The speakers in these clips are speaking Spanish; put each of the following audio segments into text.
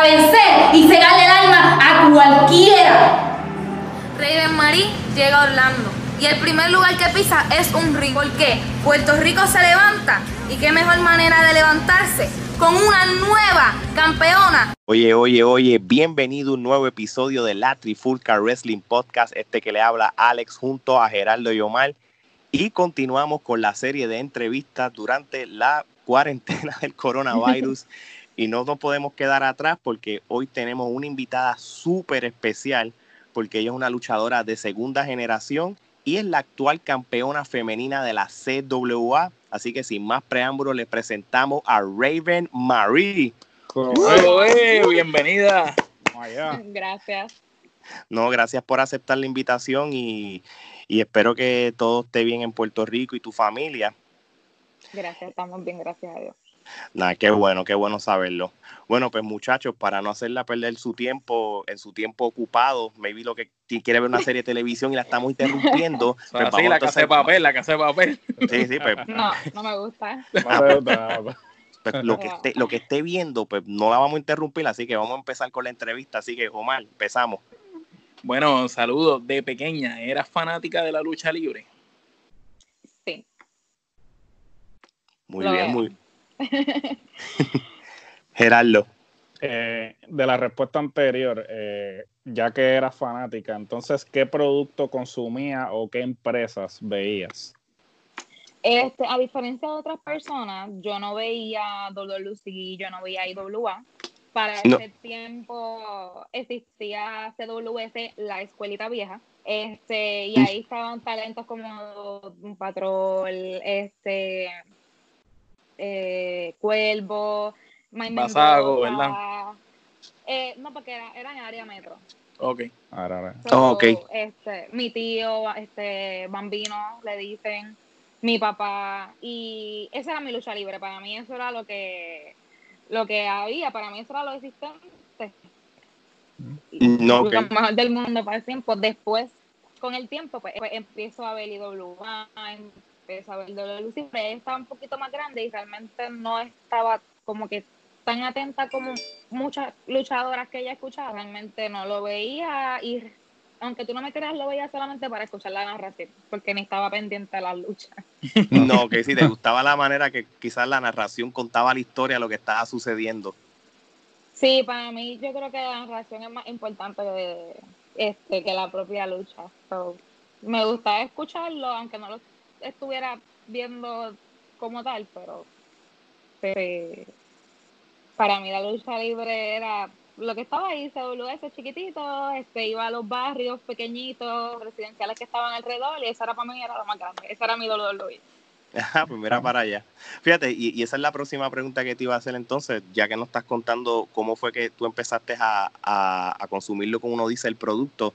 para vencer y cegarle el alma a cualquiera. Raven Marie llega a Orlando y el primer lugar que pisa es un ring. ¿Por qué? Puerto Rico se levanta y qué mejor manera de levantarse con una nueva campeona. Oye, oye, oye, bienvenido a un nuevo episodio de la Trifulca Wrestling Podcast, este que le habla Alex junto a Gerardo y Omar. Y continuamos con la serie de entrevistas durante la cuarentena del coronavirus. Y no nos podemos quedar atrás porque hoy tenemos una invitada súper especial porque ella es una luchadora de segunda generación y es la actual campeona femenina de la CWA. Así que sin más preámbulos, le presentamos a Raven Marie. eh, bienvenida. Gracias. No, gracias por aceptar la invitación y, y espero que todo esté bien en Puerto Rico y tu familia. Gracias, estamos bien, gracias a Dios. Nada, qué bueno, qué bueno saberlo. Bueno, pues muchachos, para no hacerla perder su tiempo, en su tiempo ocupado, maybe lo que quiere ver una serie de televisión y la estamos interrumpiendo. pues sí, la casa de papel, la casa de papel. Sí, sí, pues. No, no me gusta. Ah, pues, pues, lo, que esté, lo que esté viendo, pues no la vamos a interrumpir, así que vamos a empezar con la entrevista. Así que, Omar, empezamos. Bueno, saludos. De pequeña, ¿eras fanática de la lucha libre? Sí. Muy bien, muy Gerardo. Eh, de la respuesta anterior, eh, ya que eras fanática, entonces, ¿qué producto consumía o qué empresas veías? Este, a diferencia de otras personas, yo no veía WC, yo no veía IWA. Para ese tiempo existía CWS, la escuelita vieja. Este, y ahí estaban talentos como un patrol, este, eh, Cuervo, Basago, ¿verdad? Eh, no, porque era, era, en área metro. Ok. So, okay. Este, mi tío, este, Bambino, le dicen, mi papá, y esa era mi lucha libre. Para mí eso era lo que, lo que había, para mí eso era lo existente. No, okay. Lo mejor del mundo para el tiempo. Después, con el tiempo, pues, pues empiezo a ver IWA, empiezo a ver WC, pero estaba un poquito más grande y realmente no estaba como que tan atenta como muchas luchadoras que ella escuchaba, realmente no lo veía y aunque tú no me creas, lo veía solamente para escuchar la narración, porque ni estaba pendiente de la lucha. No, que si te gustaba la manera que quizás la narración contaba la historia, lo que estaba sucediendo. Sí, para mí yo creo que la narración es más importante que, este, que la propia lucha. So, me gustaba escucharlo, aunque no lo estuviera viendo como tal, pero, pero para mí la lucha libre era lo que estaba ahí, CWS chiquitito, este, iba a los barrios pequeñitos, residenciales que estaban alrededor, y eso era para mí era lo más grande, esa era mi WWE. Ajá, pues mira para allá. Fíjate, y, esa es la próxima pregunta que te iba a hacer entonces, ya que nos estás contando cómo fue que tú empezaste a, a, a consumirlo, como uno dice, el producto.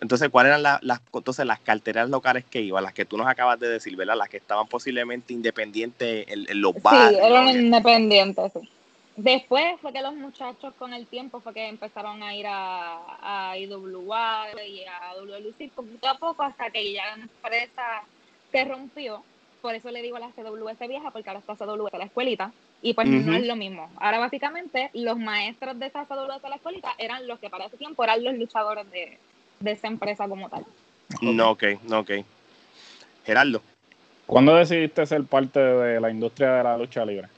Entonces, ¿cuáles eran la, las, entonces, las carteras locales que iban? Las que tú nos acabas de decir, ¿verdad? Las que estaban posiblemente independientes en, en los barrios. Sí, eran independientes, sí. Después fue que los muchachos con el tiempo fue que empezaron a ir a, a IWA y a WLC poquito a poco hasta que ya la empresa se rompió. Por eso le digo a la CWS vieja, porque ahora está CWS la escuelita. Y pues no es lo mismo. Ahora básicamente los maestros de esa de la escuelita eran los que para ese tiempo eran los luchadores de, de esa empresa como tal. No, ok, no, ok. Gerardo. ¿Cuándo decidiste ser parte de la industria de la lucha libre?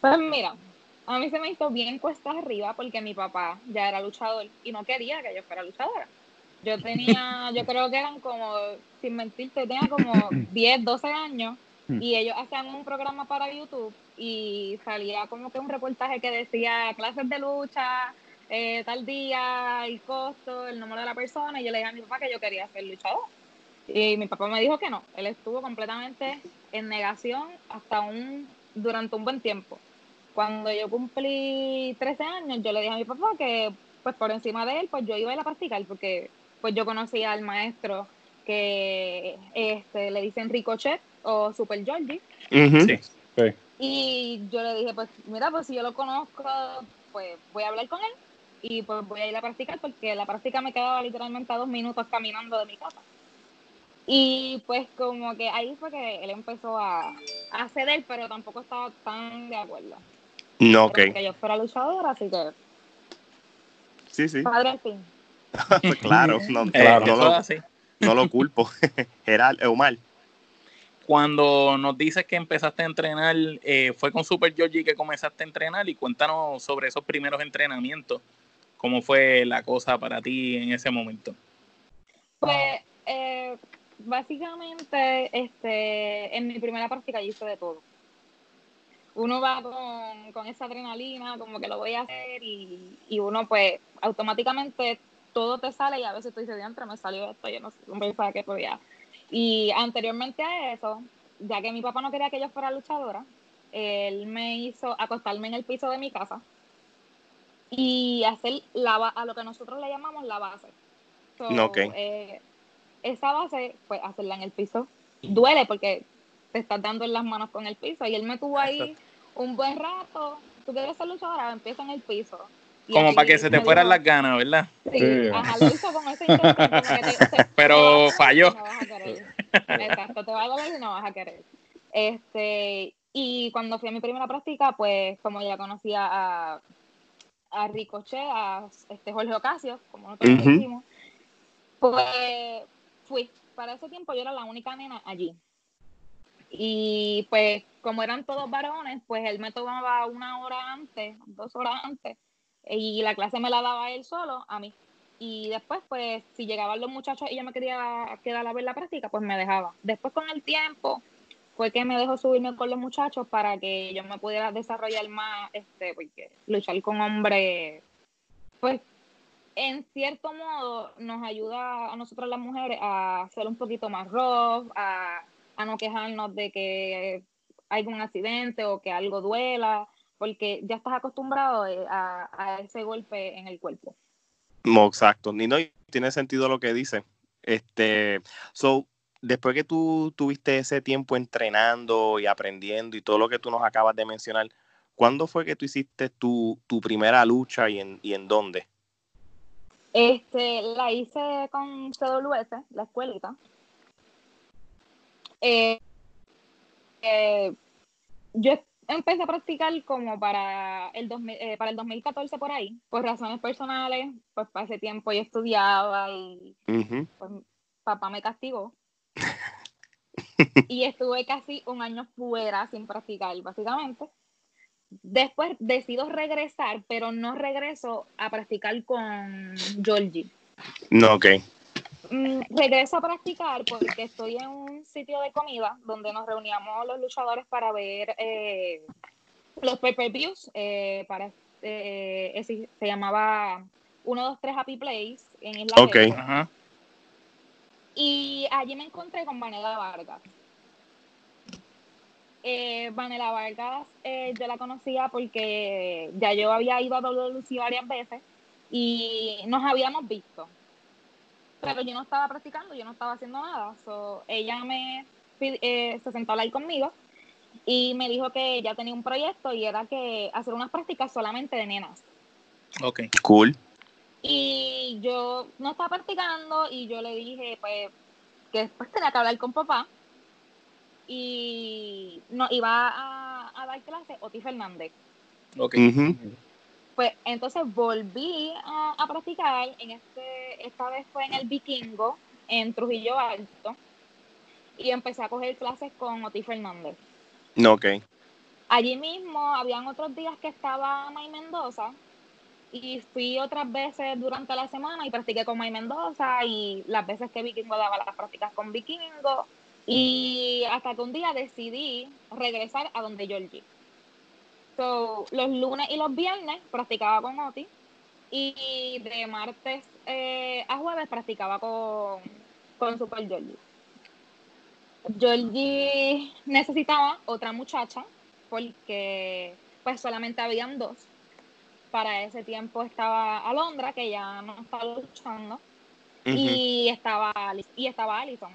Pues mira, a mí se me hizo bien cuesta arriba porque mi papá ya era luchador y no quería que yo fuera luchadora. Yo tenía, yo creo que eran como, sin mentirte, tenía como 10, 12 años y ellos hacían un programa para YouTube y salía como que un reportaje que decía clases de lucha, eh, tal día, el costo, el número de la persona y yo le dije a mi papá que yo quería ser luchador. Y mi papá me dijo que no, él estuvo completamente en negación hasta un, durante un buen tiempo. Cuando yo cumplí 13 años, yo le dije a mi papá que pues por encima de él, pues yo iba a ir a practicar porque pues yo conocía al maestro que este, le dicen Ricochet o Super Georgie. Sí. y yo le dije, pues mira, pues si yo lo conozco, pues voy a hablar con él y pues voy a ir a practicar porque la práctica me quedaba literalmente a dos minutos caminando de mi casa. Y pues como que ahí fue que él empezó a, a ceder, pero tampoco estaba tan de acuerdo. No, ok. Que yo fuera luchadora, así que Sí, sí. padre al fin. claro, no, Eh, Claro. no lo, así. no lo culpo. Gerardo, Omar. Cuando nos dices que empezaste a entrenar, eh, fue con Super Georgie que comenzaste a entrenar y cuéntanos sobre esos primeros entrenamientos. ¿Cómo fue la cosa para ti en ese momento? Pues eh, básicamente este, en mi primera práctica yo hice de todo. Uno va con, con esa adrenalina, como que lo voy a hacer y, y uno pues automáticamente todo te sale y a veces tú dices, diantre, me salió esto, yo no, no pensaba que podía. Y anteriormente a eso, ya que mi papá no quería que yo fuera luchadora, él me hizo acostarme en el piso de mi casa y hacer la, a lo que nosotros le llamamos la base. So, Ok. eh, esa base, pues hacerla en el piso, duele porque te estás dando en las manos con el piso y él me tuvo ahí un buen rato. Tú quieres ser luchadora, empieza en el piso. Y Como para que se te fueran las ganas, ¿verdad? Sí, Sí. ajá, lo hizo con que te- te- Pero te falló. no vas a querer. Exacto, te va a doler y no vas a querer. Este, y cuando fui a mi primera práctica, pues como ya conocía a, a Ricochet, a este Jorge Ocasio, como nosotros le Ujú. decimos, pues fui. Para ese tiempo yo era la única nena allí. Y pues como eran todos varones, pues él me tomaba una hora antes, dos horas antes, y la clase me la daba él solo a mí. Y después, pues, si llegaban los muchachos y yo me quería quedar a ver la práctica, pues me dejaba. Después, con el tiempo, fue que me dejó subirme con los muchachos para que yo me pudiera desarrollar más, este, luchar con hombres, pues, en cierto modo, nos ayuda a nosotros las mujeres a ser un poquito más rough, a, no quejarnos de que hay un accidente o que algo duela, porque ya estás acostumbrado eh, a, ese golpe en el cuerpo. Exacto. Ni tiene sentido lo que dice. Este, so, después que tú tuviste ese tiempo entrenando y aprendiendo y todo lo que tú nos acabas de mencionar, ¿cuándo fue que tú hiciste tu, tu primera lucha y en, y en dónde? Este, la hice con CWS, la escuelita. Eh, eh, yo empecé a practicar como para el, 2000, eh, para el 2014 por ahí, por razones personales, pues para ese tiempo yo estudiaba y pues papá me castigó. Y estuve casi un año fuera sin practicar, básicamente. Después decido regresar, pero no regreso a practicar con Georgie. No, ok. Mm, regreso a practicar porque estoy en un sitio de comida donde nos reuníamos los luchadores para ver eh, los pay-per-views. eh, para, eh, ese- se llamaba 1, 2, 3 Happy Place en Isla Ok. Ajá. Y allí me encontré con Vanela Vargas. Eh, Vanela Vargas eh, yo la conocía porque ya yo había ido a WLC varias veces y nos habíamos visto. Pero yo no estaba practicando, yo no estaba haciendo nada. So, ella me eh, se sentó a hablar conmigo y me dijo que ella tenía un proyecto y era que hacer unas prácticas solamente de nenas. Ok. Cool. Y yo no estaba practicando y yo le dije, pues, que después tenía que hablar con papá. Y no iba a, a dar clase Oti Fernández. Ok. Pues entonces volví a, a practicar, en este, esta vez fue en el Vikingo, en Trujillo Alto, y empecé a coger clases con Oti Fernández. No, ok. Allí mismo habían otros días que estaba May Mendoza y fui otras veces durante la semana y practiqué con May Mendoza y las veces que Vikingo daba las prácticas con Vikingo y hasta que un día decidí regresar a donde Georgie. So, los lunes y los viernes practicaba con Oti y de martes eh, a jueves practicaba con, con Super Georgie. Georgie necesitaba otra muchacha porque pues solamente habían dos. Para ese tiempo estaba Alondra, que ya no estaba luchando, y estaba y estaba Alison.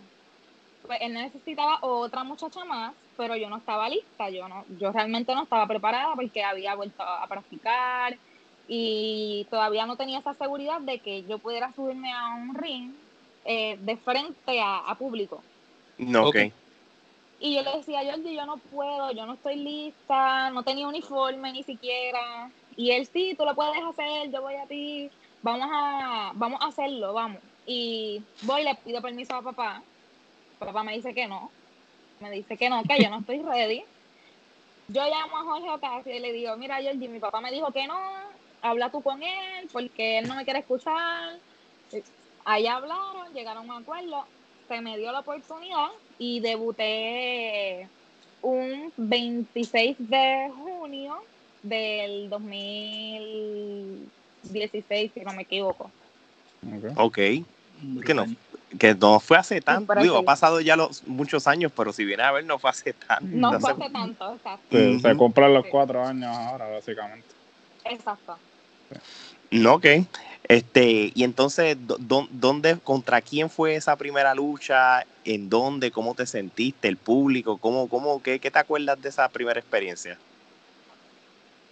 Pues él necesitaba otra muchacha más, pero yo no estaba lista, yo no, yo realmente no estaba preparada porque había vuelto a practicar y todavía no tenía esa seguridad de que yo pudiera subirme a un ring eh, de frente a, a público. No, ok. Y yo le decía, Jordi, yo no puedo, yo no estoy lista, no tenía uniforme ni siquiera. Y él, sí, tú lo puedes hacer, yo voy a ti, vamos a, vamos a hacerlo, vamos. Y voy, le pido permiso a papá. Papá me dice que no. Me dice que no, que yo no estoy ready. Yo llamo a Jorge Ocasio y le digo, mira, Jordi, mi papá me dijo que no, habla tú con él, porque él no me quiere escuchar. Ahí hablaron, llegaron a un acuerdo, se me dio la oportunidad y debuté un 26 de junio del 2016, si no me equivoco. Ok. Que no, que no fue hace tanto. Digo, sí. ha pasado ya los muchos años, pero si viene a ver, no fue hace tanto. No hace- fue hace tanto, exacto. Se, cumplen los Sí. cuatro años ahora, básicamente. Exacto. No, ok. Este, y entonces, ¿dó- dó- ¿dónde, contra quién fue esa primera lucha? ¿En dónde? ¿Cómo te sentiste? ¿El público? ¿Cómo, cómo, qué, qué te acuerdas de esa primera experiencia?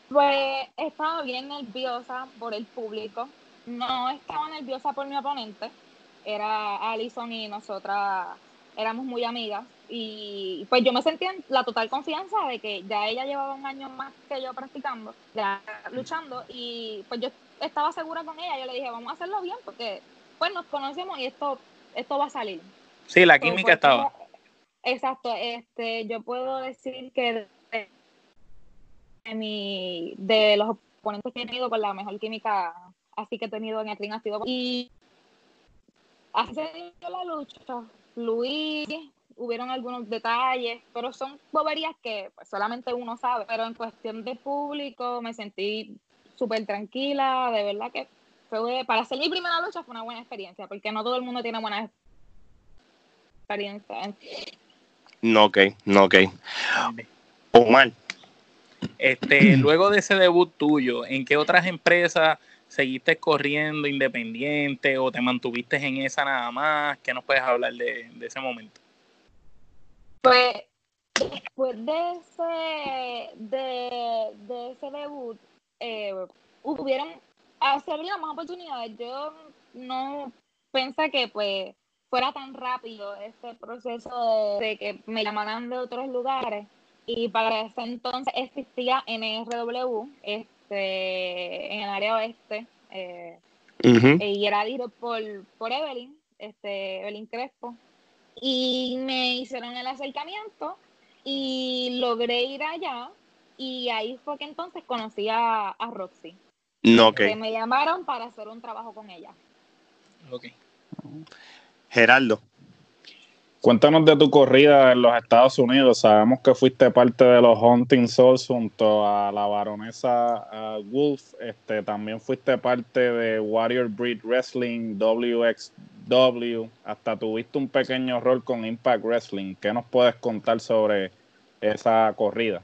Pues estaba bien nerviosa por el público. No estaba nerviosa por mi oponente. Era Alison y nosotras éramos muy amigas. Y pues yo me sentía en la total confianza de que ya ella llevaba un año más que yo practicando, ya luchando. Y pues yo estaba segura con ella. Yo le dije, vamos a hacerlo bien porque pues nos conocemos y esto, esto va a salir. Sí, la química estaba. exacto, este, yo puedo decir que de, mi, de los oponentes que he tenido con la mejor química así que he tenido en el ring ha y dio la lucha, fluí, hubieron algunos detalles, pero son boberías que pues, solamente uno sabe, pero en cuestión de público me sentí súper tranquila, de verdad que fue, para hacer mi primera lucha fue una buena experiencia, porque no todo el mundo tiene buenas experiencias. No, ok, no, ok. Omar, Este, luego de ese debut tuyo, ¿en qué otras empresas seguiste corriendo independiente o te mantuviste en esa nada más? ¿Qué nos puedes hablar de, de ese momento? Pues después de ese, de, de ese debut, eh, hubieron, se abrieron más oportunidades. Yo no pensé que pues fuera tan rápido este proceso de, de que me llamaran de otros lugares. Y para ese entonces existía NRW, este, en el área oeste, eh, y era dirigido por, por Evelyn, este, Evelyn Crespo. Y me hicieron el acercamiento y logré ir allá. Y ahí fue que entonces conocí a, a Roxy. no. Que me llamaron para hacer un trabajo con ella. Ok. Gerardo, Cuéntanos de tu corrida en los Estados Unidos. Sabemos que fuiste parte de los Hunting Souls junto a la baronesa ah, Wolf. Este, también fuiste parte de Warrior Breed Wrestling, WXW. Hasta tuviste un pequeño rol con Impact Wrestling. ¿Qué nos puedes contar sobre esa corrida?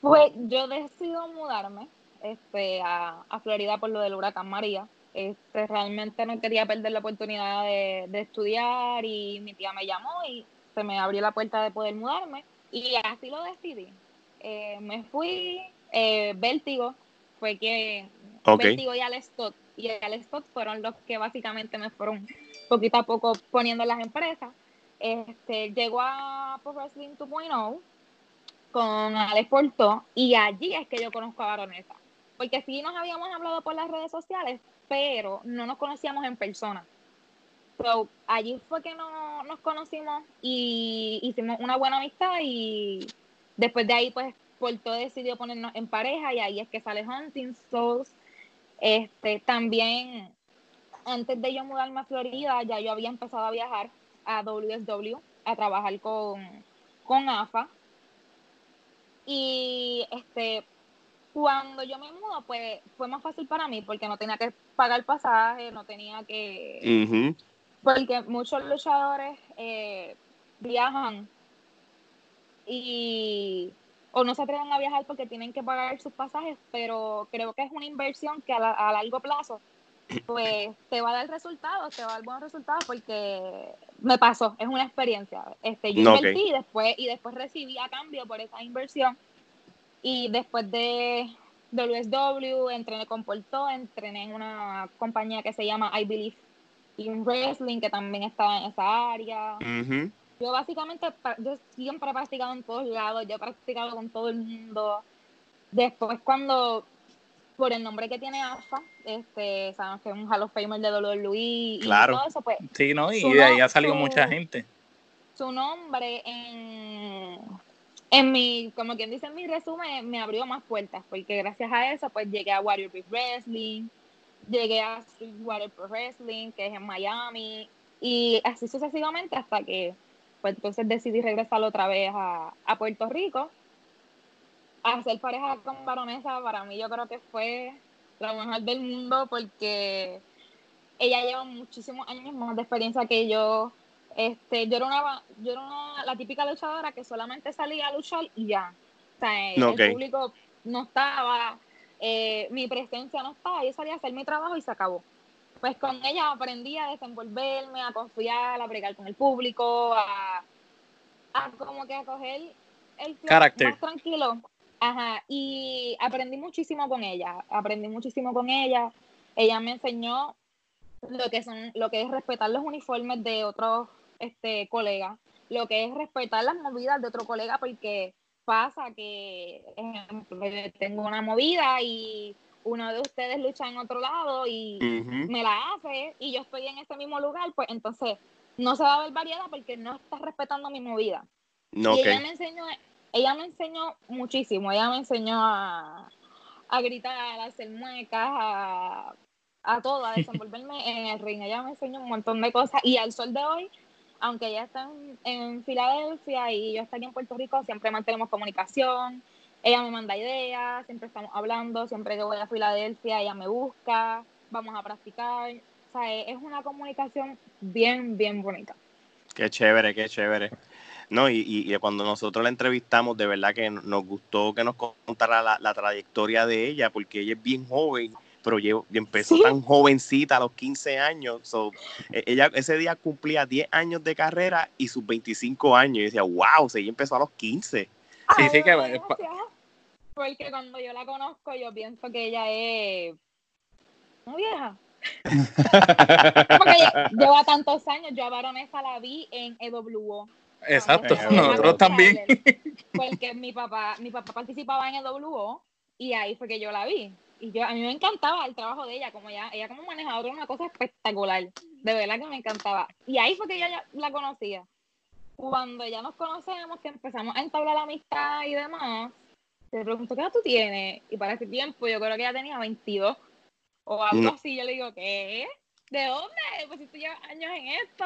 Pues yo decido mudarme este, a, a Florida por lo del huracán María. Este, realmente no quería perder la oportunidad de, de estudiar y mi tía me llamó y se me abrió la puerta de poder mudarme y así lo decidí. Eh, me fui, eh, Vértigo fue que ok. Vértigo y Alex Stott y Alex Stott fueron los que básicamente me fueron poquito a poco poniendo en las empresas. Este, llegó a Pro Wrestling 2.0 con Alex Porto y allí es que yo conozco a Baronesa. Porque sí nos habíamos hablado por las redes sociales, pero no nos conocíamos en persona. So, allí fue que no, nos conocimos y hicimos una buena amistad y después de ahí pues Porto decidió ponernos en pareja y ahí es que sale Hunting Souls. Este, también antes de yo mudarme a Florida ya yo había empezado a viajar a WSW a trabajar con, con AFA y este cuando yo me mudo, pues fue más fácil para mí porque no tenía que pagar pasaje, no tenía que... Porque muchos luchadores eh, viajan y o no se atreven a viajar porque tienen que pagar sus pasajes, pero creo que es una inversión que a, largo plazo pues te va a dar resultados, te va a dar buenos resultados porque me pasó, es una experiencia. Este, yo invertí y después, y después recibí a cambio por esa inversión y después de WSW entrené con Porto, entrené en una compañía que se llama I Believe in Wrestling, que también estaba en esa área. Yo básicamente, yo siempre he practicado en todos lados, yo he practicado con todo el mundo. Después cuando, por el nombre que tiene AFA, este, sabemos que es un Hall of Famer de WWE y todo eso, pues... Sí, ¿no? Y de ahí ha salido mucha gente. Su nombre en en mi, como quien dice en mi resumen, me abrió más puertas, porque gracias a eso, pues llegué a Warrior Beef Wrestling, llegué a Water Pro Wrestling, que es en Miami, y así sucesivamente hasta que, pues entonces decidí regresar otra vez a, a Puerto Rico. A hacer pareja con Baronesa, para mí yo creo que fue lo mejor del mundo, porque ella lleva muchísimos años más de experiencia que yo este, yo era una, yo era la típica luchadora que solamente salía a luchar y ya. O sea, el público no estaba, eh, mi presencia no estaba, yo salía a hacer mi trabajo y se acabó. Pues con ella aprendí a desenvolverme, a confiar, a bregar con el público, a, a como que a coger el carácter más tranquilo. Ajá, y aprendí muchísimo con ella, aprendí muchísimo con ella. Ella me enseñó lo que son, lo que es respetar los uniformes de otros este colega, lo que es respetar las movidas de otro colega, porque pasa que, ejemplo, tengo una movida y uno de ustedes lucha en otro lado y me la hace y yo estoy en ese mismo lugar, pues entonces no se va a ver variedad porque no estás respetando mi movida. y ella me enseñó, ella me enseñó muchísimo, ella me enseñó a, a gritar, a hacer muecas, a, a todo, a desenvolverme en el ring. Ella me enseñó un montón de cosas y al sol de hoy aunque ella está en, Filadelfia y yo estoy aquí en Puerto Rico, siempre mantenemos comunicación. Ella me manda ideas, siempre estamos hablando, siempre que voy a Filadelfia ella me busca, vamos a practicar. O sea, es una comunicación bien, bien bonita. Qué chévere, qué chévere. No, y, y, cuando nosotros la entrevistamos, de verdad que nos gustó que nos contara la, la trayectoria de ella, porque ella es bien joven pero yo, empezó tan jovencita a los 15 años. So, e, ella ese día cumplía 10 años de carrera y sus 25 años. Y decía, wow, ella empezó a los 15. sí, sí, que Porque cuando yo la conozco, yo pienso que ella es muy vieja. Porque lleva tantos años. Yo a Baronesa la vi en EWO. Exacto, nosotros también. Porque mi papá, mi papá participaba en EWO y ahí fue que yo la vi y yo a mí me encantaba el trabajo de ella, como ella, ella como manejadora una cosa espectacular, de verdad que me encantaba. Y ahí fue que yo ya la conocía. Cuando ya nos conocemos, que empezamos a entablar la amistad y demás, te pregunto, ¿qué edad tú tienes? Y para ese tiempo yo creo que ella tenía 22 o algo así. Yo le digo, ¿qué? ¿De dónde? Pues si tú llevas años en esto.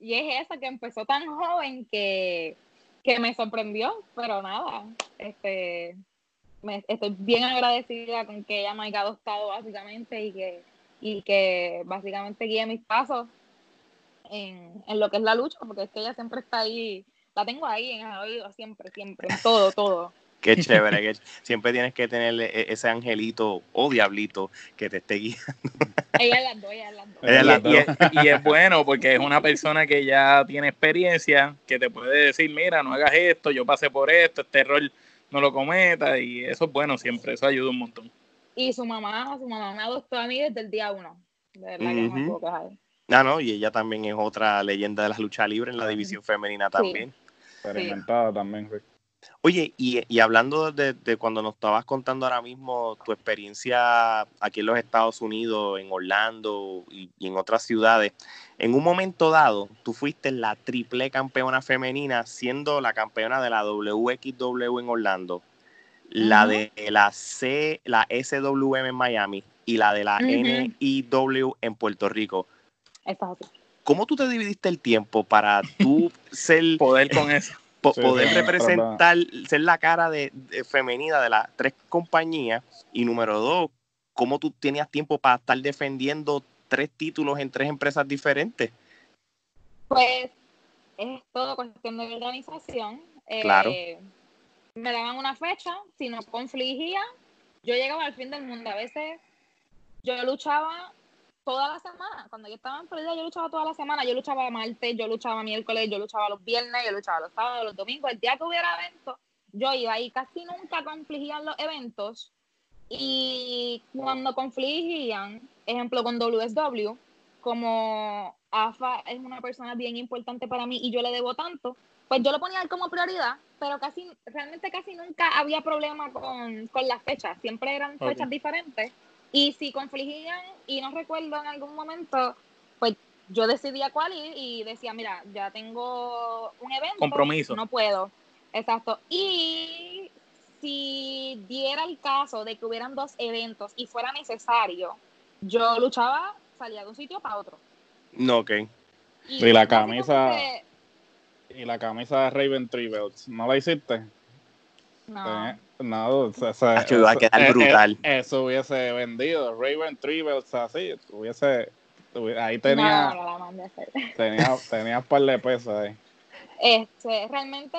Y es esa que empezó tan joven que, que me sorprendió, pero nada, este, estoy bien agradecida con que ella me haya adoptado básicamente y que, y que básicamente guíe mis pasos en, lo que es la lucha, porque es que ella siempre está ahí, la tengo ahí en el oído, siempre, siempre, en todo, todo. Qué chévere, que siempre tienes que tener e, ese angelito o diablito que te esté guiando. Ella es las dos, ella es las dos. Y, es, bueno porque es una persona que ya tiene experiencia, que te puede decir, mira, no hagas esto, yo pasé por esto, este error no lo cometa y eso es bueno siempre, eso ayuda un montón. Y su mamá, su mamá me adoptó a mí desde el día uno, de verdad que no me puedo quejar. Ah, no, y ella también es otra leyenda de la lucha libre en la división femenina también. Experimentada también, Oye, y, y hablando de, de cuando nos estabas contando ahora mismo tu experiencia aquí en los Estados Unidos, en Orlando y, y en otras ciudades, en un momento dado, tú fuiste la triple campeona femenina, siendo la campeona de la WXW en Orlando, la de la C, la SWM en Miami y la de la Ujú. NIW en Puerto Rico. Así. ¿Cómo tú te dividiste el tiempo para tú ser Poder con eso. Po- Sí, poder sí, representar, ser la cara de, de femenina de las tres compañías? Y número dos, ¿cómo tú tenías tiempo para estar defendiendo tres títulos en tres empresas diferentes? Pues es todo cuestión de organización. Eh, Claro. Me daban una fecha, si no confligía, yo llegaba al fin del mundo. A veces yo luchaba toda la semana. Cuando yo estaba en Florida, yo luchaba toda la semana. Yo luchaba martes, yo luchaba miércoles, yo luchaba los viernes, yo luchaba los sábados, los domingos. El día que hubiera eventos, yo iba y casi nunca confligían los eventos. Y cuando confligían, ejemplo con WSW, como AFA es una persona bien importante para mí y yo le debo tanto, pues yo lo ponía como prioridad, pero casi, realmente casi nunca había problema con, con las fechas, siempre eran fechas diferentes. Y si confligían y no recuerdo en algún momento, pues yo decidía cuál ir y decía, mira, ya tengo un evento. Compromiso. No puedo. Exacto. Y si diera el caso de que hubieran dos eventos y fuera necesario, yo luchaba, salía de un sitio para otro. No, ok. Y la camisa- Y la camisa de Raven Three Belts, ¿no la hiciste? No. Eh, no, o sea, o sea, iba a eso- quedar eh, eh, brutal. eso hubiese vendido. Raven Three Belts así, hubiese. tuvi- Ahí tenía, No, no la mandé a hacer. tenía, tenía un par de pesos ahí. Este, realmente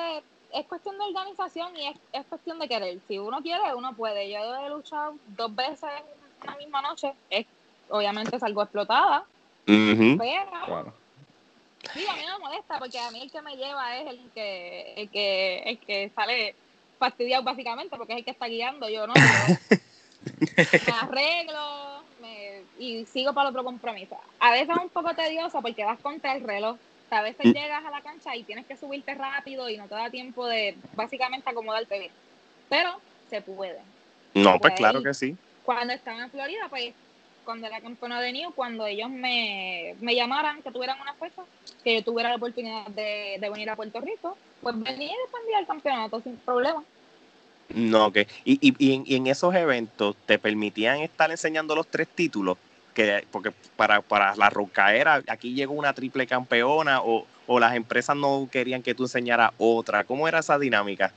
es cuestión de organización y es, es cuestión de querer. Si uno quiere, uno puede. Yo he luchado dos veces en una misma noche. Es, obviamente salgo explotada, Ujú. pero Claro. digo, a mí no me molesta porque a mí el que me lleva es el que, el que, el que sale fastidiado básicamente porque es el que está guiando. Yo no. Yo me arreglo me- y sigo para el otro compromiso. A veces es un poco tedioso porque vas contra el reloj. A veces Mm. llegas a la cancha y tienes que subirte rápido y no te da tiempo de básicamente acomodarte bien. Pero se puede. No, pues Pues claro que sí. Cuando estaba en Florida, pues cuando era campeona de New, cuando ellos me, me llamaran que tuvieran una fecha, que yo tuviera la oportunidad de, de venir a Puerto Rico, pues venía y defendía el campeonato sin problema. No, ok. Y, y, y en esos eventos, ¿te permitían estar enseñando los tres títulos? Que, porque para, para la rocaera, aquí llegó una triple campeona o, o las empresas no querían que tú enseñaras otra. ¿Cómo era esa dinámica?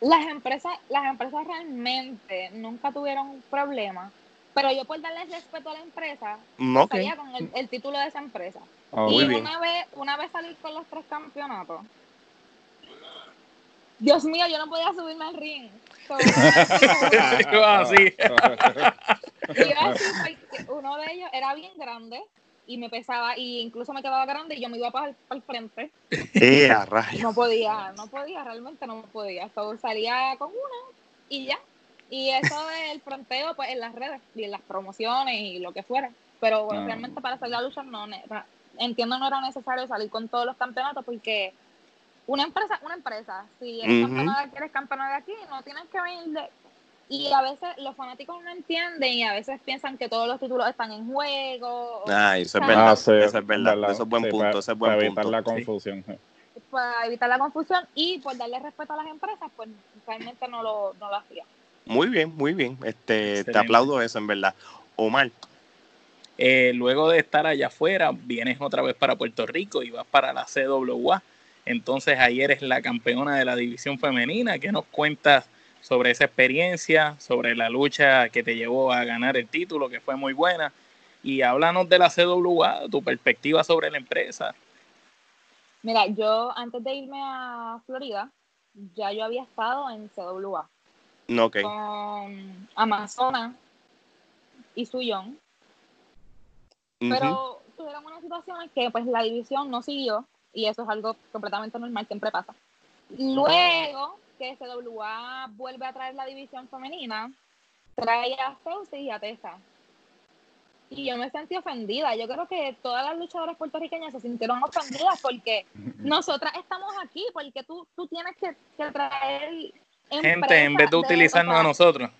Las empresas, las empresas realmente nunca tuvieron un problema, pero yo por darle respeto a la empresa, No, ok. salía con el, el título de esa empresa. Oh, y una vez, una vez salí con los tres campeonatos. Dios mío, yo no podía subirme al ring. So, Iba así. uno de ellos era bien grande y me pesaba, y incluso me quedaba grande y yo me iba para el, para el frente. Eh. No podía, no podía, realmente no podía. So, salía con una y ya. Y eso del fronteo, pues en las redes y en las promociones y lo que fuera. Pero Ah. realmente para hacer la lucha, no, entiendo no era necesario salir con todos los campeonatos porque una empresa, una empresa, si eres Ujú. campeona de aquí, eres campeona de aquí, no tienes que venir de... Y a veces los fanáticos no entienden y a veces piensan que todos los títulos están en juego. o- Ah, eso es Ah, verdad. sí, eso es verdad. Eso es buen Sí, punto. para- Ese es buen para evitar la Sí. confusión. para evitar la confusión y por darle respeto a las empresas, pues realmente no lo, no lo hacía. Muy bien, muy bien. Este, te aplaudo eso, en verdad. Omar, Eh, luego de estar allá afuera, vienes otra vez para Puerto Rico y vas para la CWA. Entonces ahí eres la campeona de la división femenina. ¿Qué nos cuentas sobre esa experiencia, sobre la lucha que te llevó a ganar el título, que fue muy buena? Y háblanos de la CWA, tu perspectiva sobre la empresa. Mira, yo antes de irme a Florida, ya yo había estado en CWA no, ok. con Amazona y Suyón, Ujú. pero tuvieron unas situaciones que pues la división no siguió y eso es algo completamente normal, siempre pasa. Luego que CWA vuelve a traer la división femenina, trae a Celsi y a Tessa. y yo me sentí ofendida. Yo creo que todas las luchadoras puertorriqueñas se sintieron ofendidas porque nosotras estamos aquí, porque tú, tú tienes que, que traer gente en vez de utilizarnos a nosotros.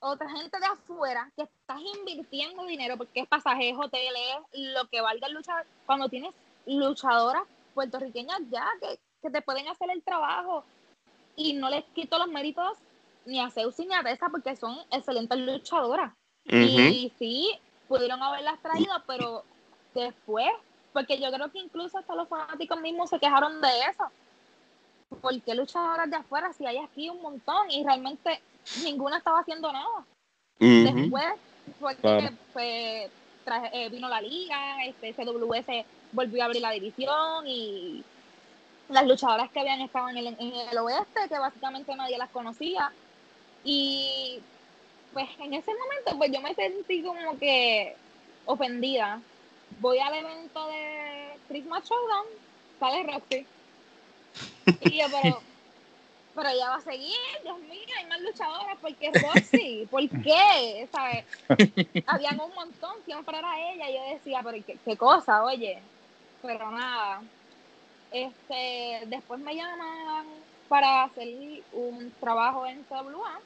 Otra gente de afuera que estás invirtiendo dinero porque es pasajes, hoteles, lo que valga el luchar. Cuando tienes luchadoras puertorriqueñas ya que, que te pueden hacer el trabajo y no les quito los méritos ni a Zeus ni a Tessa porque son excelentes luchadoras. Y sí, pudieron haberlas traído, pero después, porque yo creo que incluso hasta los fanáticos mismos se quejaron de eso. ¿Por qué luchadoras de afuera si hay aquí un montón y realmente ninguna estaba haciendo nada? Después, porque pues, eh, vino la liga, este CWS volvió a abrir la división y las luchadoras que habían estado en el, en el oeste, que básicamente nadie las conocía. Y pues en ese momento pues yo me sentí como que ofendida. Voy al evento de Christmas Showdown, sale Roxy. Y yo, pero, pero ella va a seguir, Dios mío, hay más luchadoras, ¿por qué Roxy? ¿Por qué? ¿Sabes? Habían un montón, siempre era ella. Y yo decía, pero ¿qué, qué cosa, oye? Pero nada. Este, después me llaman para hacer un trabajo en CWA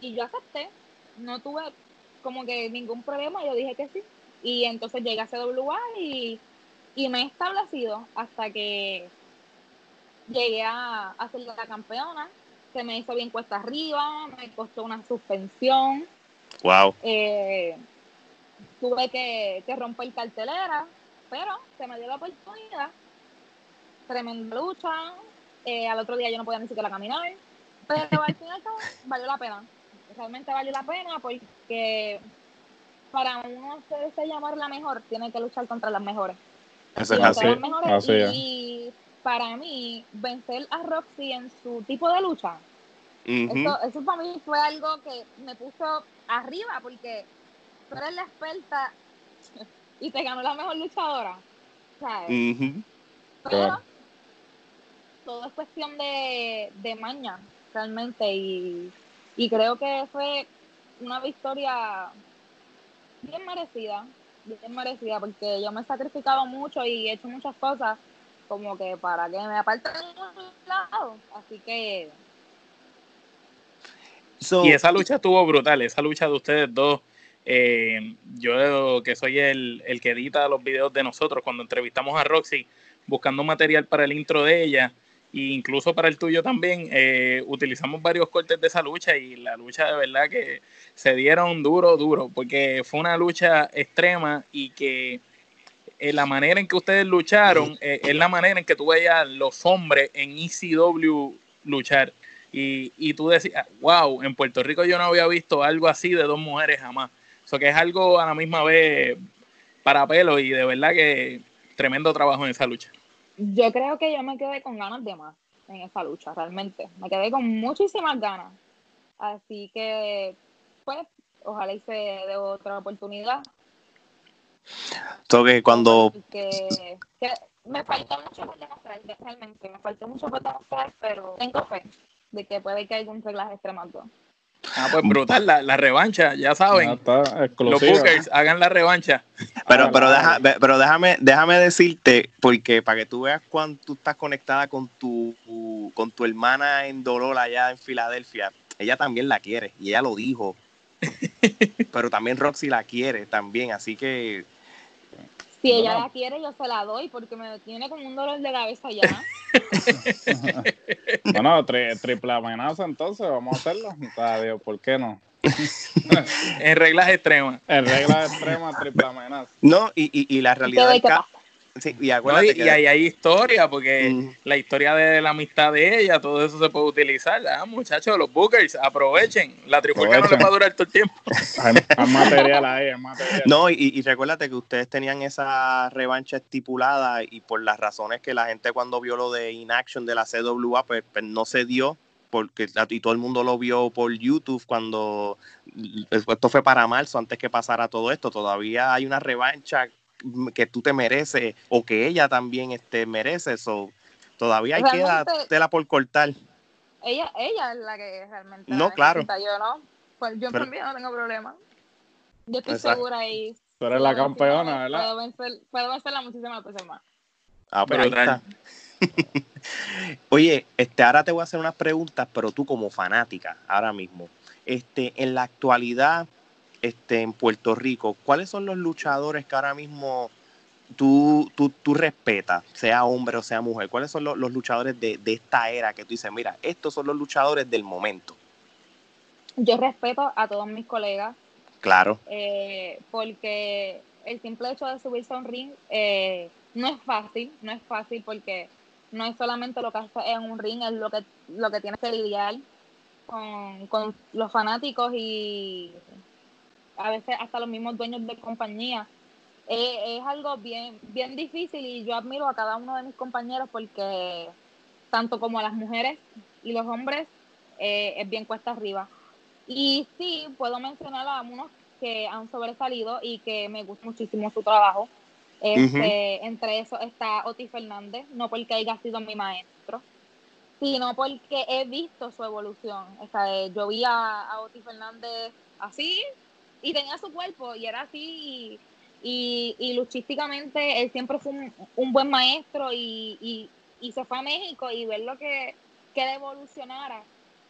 y yo acepté, no tuve como que ningún problema, yo dije que sí. Y entonces llegué a CWA y, y me he establecido hasta que llegué a, a ser la campeona. Se me hizo bien cuesta arriba, me costó una suspensión. Wow. Eh, tuve que, que romper cartelera, pero se me dio la oportunidad. Tremenda lucha. Eh, al otro día yo no podía ni siquiera caminar. Pero al final valió la pena realmente vale la pena porque para uno se llamar la mejor, tiene que luchar contra las mejores. Eso es así. y, para mí, vencer a Roxy en su tipo de lucha, eso, eso para mí fue algo que me puso arriba porque tú eres la experta y te ganó la mejor luchadora. Pero todo es cuestión de, de maña, realmente, y y creo que fue una victoria bien merecida, bien merecida, porque yo me he sacrificado mucho y he hecho muchas cosas como que para que me aparten de un lado. Así que... y esa lucha estuvo brutal, esa lucha de ustedes dos. Eh, yo que soy el, el que edita los videos de nosotros, cuando entrevistamos a Roxy buscando material para el intro de ella, e incluso para el tuyo también, eh, utilizamos varios cortes de esa lucha y la lucha de verdad que se dieron duro, duro, porque fue una lucha extrema y que eh, la manera en que ustedes lucharon eh, es la manera en que tú veías los hombres en ECW luchar. Y, y tú decías, wow, en Puerto Rico yo no había visto algo así de dos mujeres jamás. Eso que es algo a la misma vez para pelo y de verdad que tremendo trabajo en esa lucha yo creo que yo me quedé con ganas de más en esa lucha, realmente. Me quedé con muchísimas ganas. Así que, pues, ojalá hice de otra oportunidad. Que cuando... me falta mucho por demostrar, realmente. Me falta mucho por demostrar, pero tengo fe de que puede que haya un reglaje extremo. Ah, pues brutal, la, revancha, ya saben. los Bookers hagan la revancha. Pero, pero, pero déjame, déjame decirte, porque para que tú veas cuando tú estás conectada con tu, con tu hermana en dolor allá en Filadelfia, ella también la quiere, y ella lo dijo. pero también Roxy la quiere también, así que si ella la quiere, yo se la doy porque me tiene como un dolor de cabeza ya. bueno, triple amenaza entonces, vamos a hacerlo. Dios, ¿por qué no? en reglas extremas. En reglas extremas, triple amenaza. No, y, y, y la realidad del caso y, ahí hay historia, porque la historia de la amistad de ella, todo eso se puede utilizar. Ah, muchachos, los bookers, aprovechen. La trifulca no les va a durar todo el tiempo. hay, material ahí, hay material. No, y, y recuérdate que ustedes tenían esa revancha estipulada y por las razones que la gente cuando vio lo de Inaction de la CWA, pues, pues no se dio porque y todo el mundo lo vio por YouTube cuando esto fue para marzo antes que pasara todo esto todavía hay una revancha que tú te mereces o que ella también este, merece. eso todavía hay queda tela por cortar. Ella, ella es la que realmente. No, claro. Yo no. Pues yo también no tengo problema. Yo estoy Exacto. segura ahí. Tú eres la campeona, ¿verdad? Puedo, vencer, puedo vencerla muchísimas veces más. Ah, pero ahí Brutal. está. Oye, este, ahora te voy a hacer unas preguntas, pero tú como fanática, ahora mismo, este, en la actualidad, este, en Puerto Rico, ¿cuáles son los luchadores que ahora mismo tú, tú, tú respetas, sea hombre o sea mujer? ¿Cuáles son los, los luchadores de, de esta era que tú dices, mira, estos son los luchadores del momento? Yo respeto a todos mis colegas Claro, eh, porque el simple hecho de subirse a un ring eh, no es fácil, no es fácil porque no es solamente lo que hace en un ring, es lo que, lo que tienes que lidiar con, con los fanáticos y a veces hasta los mismos dueños de compañía. Eh, es algo bien, bien difícil y yo admiro a cada uno de mis compañeros porque tanto como a las mujeres y los hombres eh, es bien cuesta arriba. Y sí, puedo mencionar a unos que han sobresalido y que me gusta muchísimo su trabajo. Este, Entre esos está Oti Fernández, no porque haya sido mi maestro, sino porque he visto su evolución. O sea, eh, yo vi a, a Oti Fernández así y tenía su cuerpo y era así y, y, y luchísticamente él siempre fue un, un buen maestro y, y, y se fue a México y ver lo que, que él evolucionara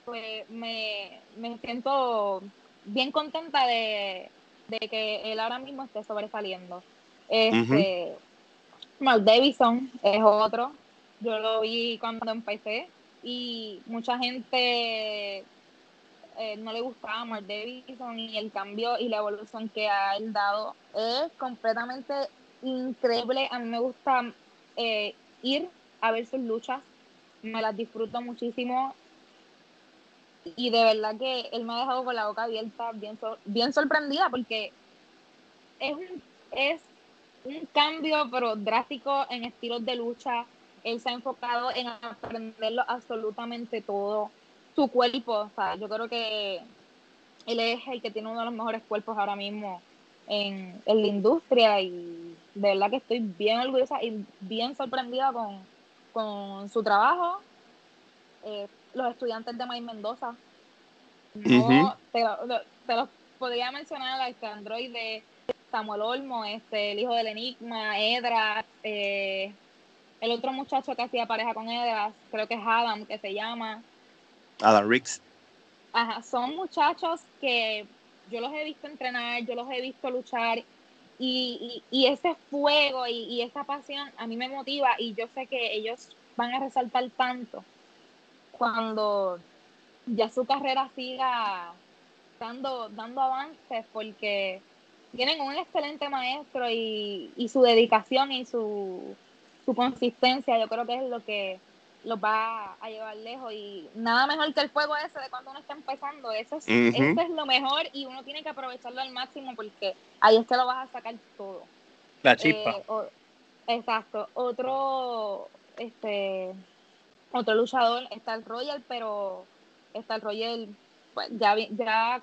pues me, me siento bien contenta de, de que él ahora mismo esté sobresaliendo. Este, Mark Davison es otro. Yo lo vi cuando empecé y mucha gente eh, no le gustaba Mark Davison y el cambio y la evolución que ha dado es completamente increíble. A mí me gusta eh, ir a ver sus luchas, me las disfruto muchísimo y de verdad que él me ha dejado con la boca abierta, bien, bien sorprendida, porque es un, es un cambio, pero drástico en estilos de lucha. Él se ha enfocado en aprenderlo absolutamente todo. Su cuerpo, o sea, yo creo que él es el que tiene uno de los mejores cuerpos ahora mismo en, en la industria y de verdad que estoy bien orgullosa y bien sorprendida con, con su trabajo. Eh, los estudiantes de May Mendoza. No, Ujú. te, lo- lo- te los podría mencionar este androide, Samuel Olmo, este, el hijo del Enigma, Edras, eh, el otro muchacho que hacía pareja con Edras, creo que es Adam, que se llama. Adam Riggs. Ajá, son muchachos que yo los he visto entrenar, yo los he visto luchar y, y, y ese fuego y, y esa pasión a mí me motiva y yo sé que ellos van a resaltar tanto cuando ya su carrera siga dando, dando avances porque tienen un excelente maestro y, y su dedicación y su, su consistencia yo creo que es lo que los va a llevar lejos y nada mejor que el fuego ese de cuando uno está empezando, eso es, eso es lo mejor y uno tiene que aprovecharlo al máximo porque ahí es que lo vas a sacar todo. La chispa. Eh, o- exacto. Otro, este, otro luchador está el Royal, pero está el Royal, pues ya, ya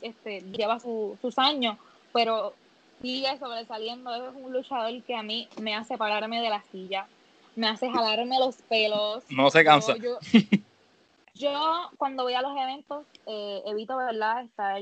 este, lleva su- sus años, pero sigue sobresaliendo. Es un luchador que a mí me hace pararme de la silla, me hace jalarme los pelos. no se cansa. Yo, yo, yo, cuando voy a los eventos eh, evito, ¿verdad? Estar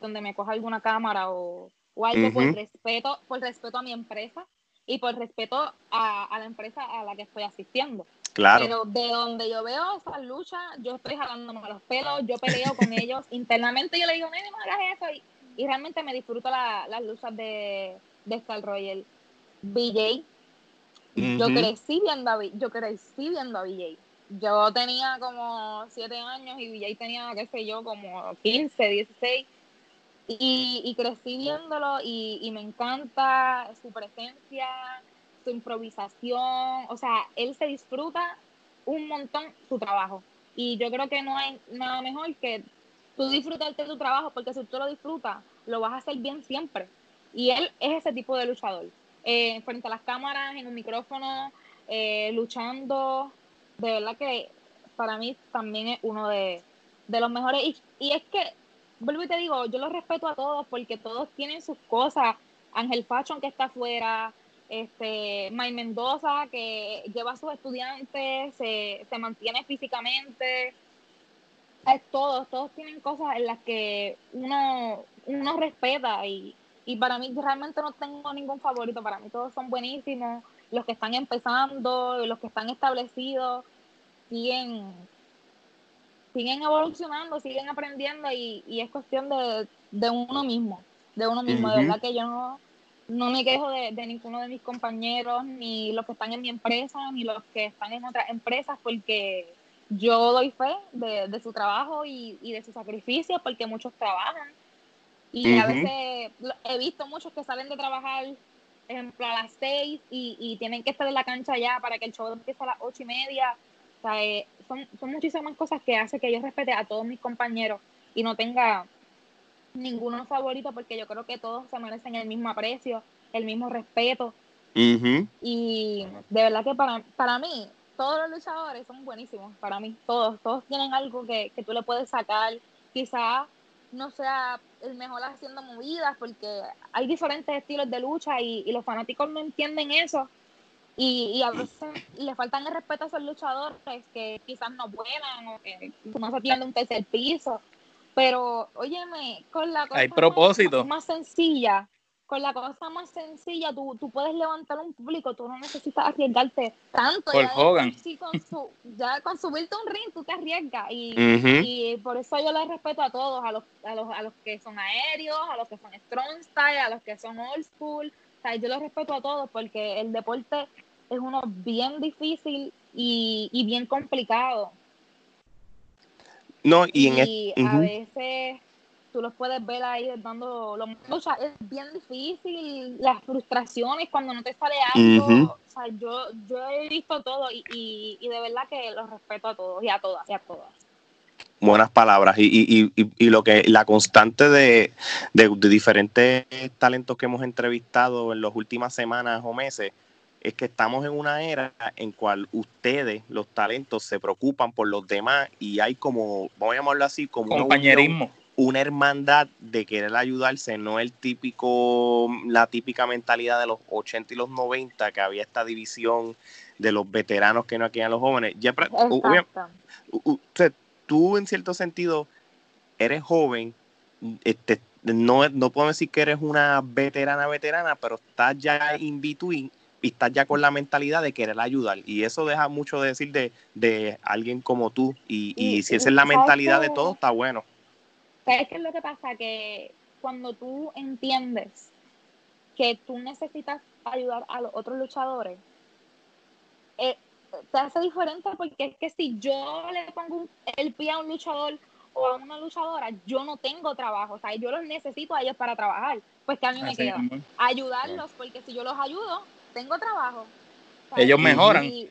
donde me coja alguna cámara o, o algo por respeto, por respeto a mi empresa y por respeto a, a la empresa a la que estoy asistiendo. Claro. Pero de donde yo veo esas luchas, yo estoy jalándome los pelos, yo peleo con ellos internamente, yo le digo, nene, no hagas eso. Y, y realmente me disfruto la- las luchas de, de Star Royal. BJ, yo crecí viendo a yo crecí viendo a BJ. Yo tenía como 7 años y BJ tenía, qué sé yo, como 15, 16. Y, y crecí viéndolo y, y me encanta su presencia, su improvisación. O sea, él se disfruta un montón su trabajo. Y yo creo que no hay nada mejor que tú disfrutarte de tu trabajo, porque si tú lo disfrutas, lo vas a hacer bien siempre. Y él es ese tipo de luchador. Eh, frente a las cámaras, en un micrófono, eh, luchando. De verdad que para mí también es uno de, de los mejores. Y, y es que, vuelvo y te digo, yo los respeto a todos porque todos tienen sus cosas. Ángel Fashion que está afuera, este, May Mendoza que lleva a sus estudiantes, se, se mantiene físicamente. Es todos, todos tienen cosas en las que uno uno respeta y, y para mí realmente no tengo ningún favorito, para mí todos son buenísimos, los que están empezando, los que están establecidos, siguen, siguen evolucionando, siguen aprendiendo y, y es cuestión de, de uno mismo, de uno mismo, de verdad que yo no, no me quejo de, de ninguno de mis compañeros, ni los que están en mi empresa, ni los que están en otras empresas, porque yo doy fe de, de su trabajo y, y de su sacrificio, porque muchos trabajan. Y a veces he visto muchos que salen de trabajar, ejemplo, a las seis y, y tienen que estar en la cancha ya para que el show empiece a las ocho y media. O sea, eh, son, son muchísimas cosas que hace que yo respete a todos mis compañeros y no tenga ninguno favorito porque yo creo que todos se merecen el mismo aprecio, el mismo respeto. Y de verdad que para, para mí todos los luchadores son buenísimos, para mí todos, todos tienen algo que, que tú le puedes sacar, quizás no sea el mejor haciendo movidas porque hay diferentes estilos de lucha y, y los fanáticos no entienden eso y, y a veces le faltan el respeto a esos luchadores que quizás no vuelan o que no se tienen un tercer piso. Pero, óyeme, con la cosa Hay más- propósito. Más, sencilla, con la cosa más sencilla, tú, tú puedes levantar un público, tú no necesitas arriesgarte tanto. Hulk ya Hogan. por sí con su, ya con subirte a un ring, tú te arriesgas. Y, y por eso yo les respeto a todos, a los, a los, a los que son aéreos, a los que son strong style, a los que son old school. O sea, yo los respeto a todos porque el deporte es uno bien difícil y, y bien complicado. No, y en Y es- a veces tú los puedes ver ahí dando los lucha, es bien difícil, las frustraciones cuando no te sale algo. O sea, yo, yo he visto todo y, y, y de verdad que los respeto a todos y a todas y a todas. buenas palabras y, y, y, y lo que la constante de, de, de diferentes talentos que hemos entrevistado en las últimas semanas o meses es que estamos en una era en cual ustedes, los talentos, se preocupan por los demás y hay como, vamos a llamarlo así, como una unión, Compañerismo. Una hermandad de querer ayudarse, no el típico, la típica mentalidad de los 80 y los 90, que había esta división de los veteranos que no querían los jóvenes. Ya, tú en cierto sentido eres joven, este, no, no puedo decir que eres una veterana veterana, pero estás ya in between y estás ya con la mentalidad de querer ayudar. Y eso deja mucho de decir de, de alguien como tú. Y, y Y- si esa es la ¿sabes mentalidad de todos, está bueno. ¿Sabes qué es lo que pasa? Que cuando tú entiendes que tú necesitas ayudar a los otros luchadores, eh, te hace diferente porque es que si yo le pongo un- el pie a un luchador o a una luchadora, yo no tengo trabajo, o sea, yo los necesito a ellos para trabajar, pues que a mí me queda ayudarlos, porque si yo los ayudo, tengo trabajo. O sea, Ellos mejoran. y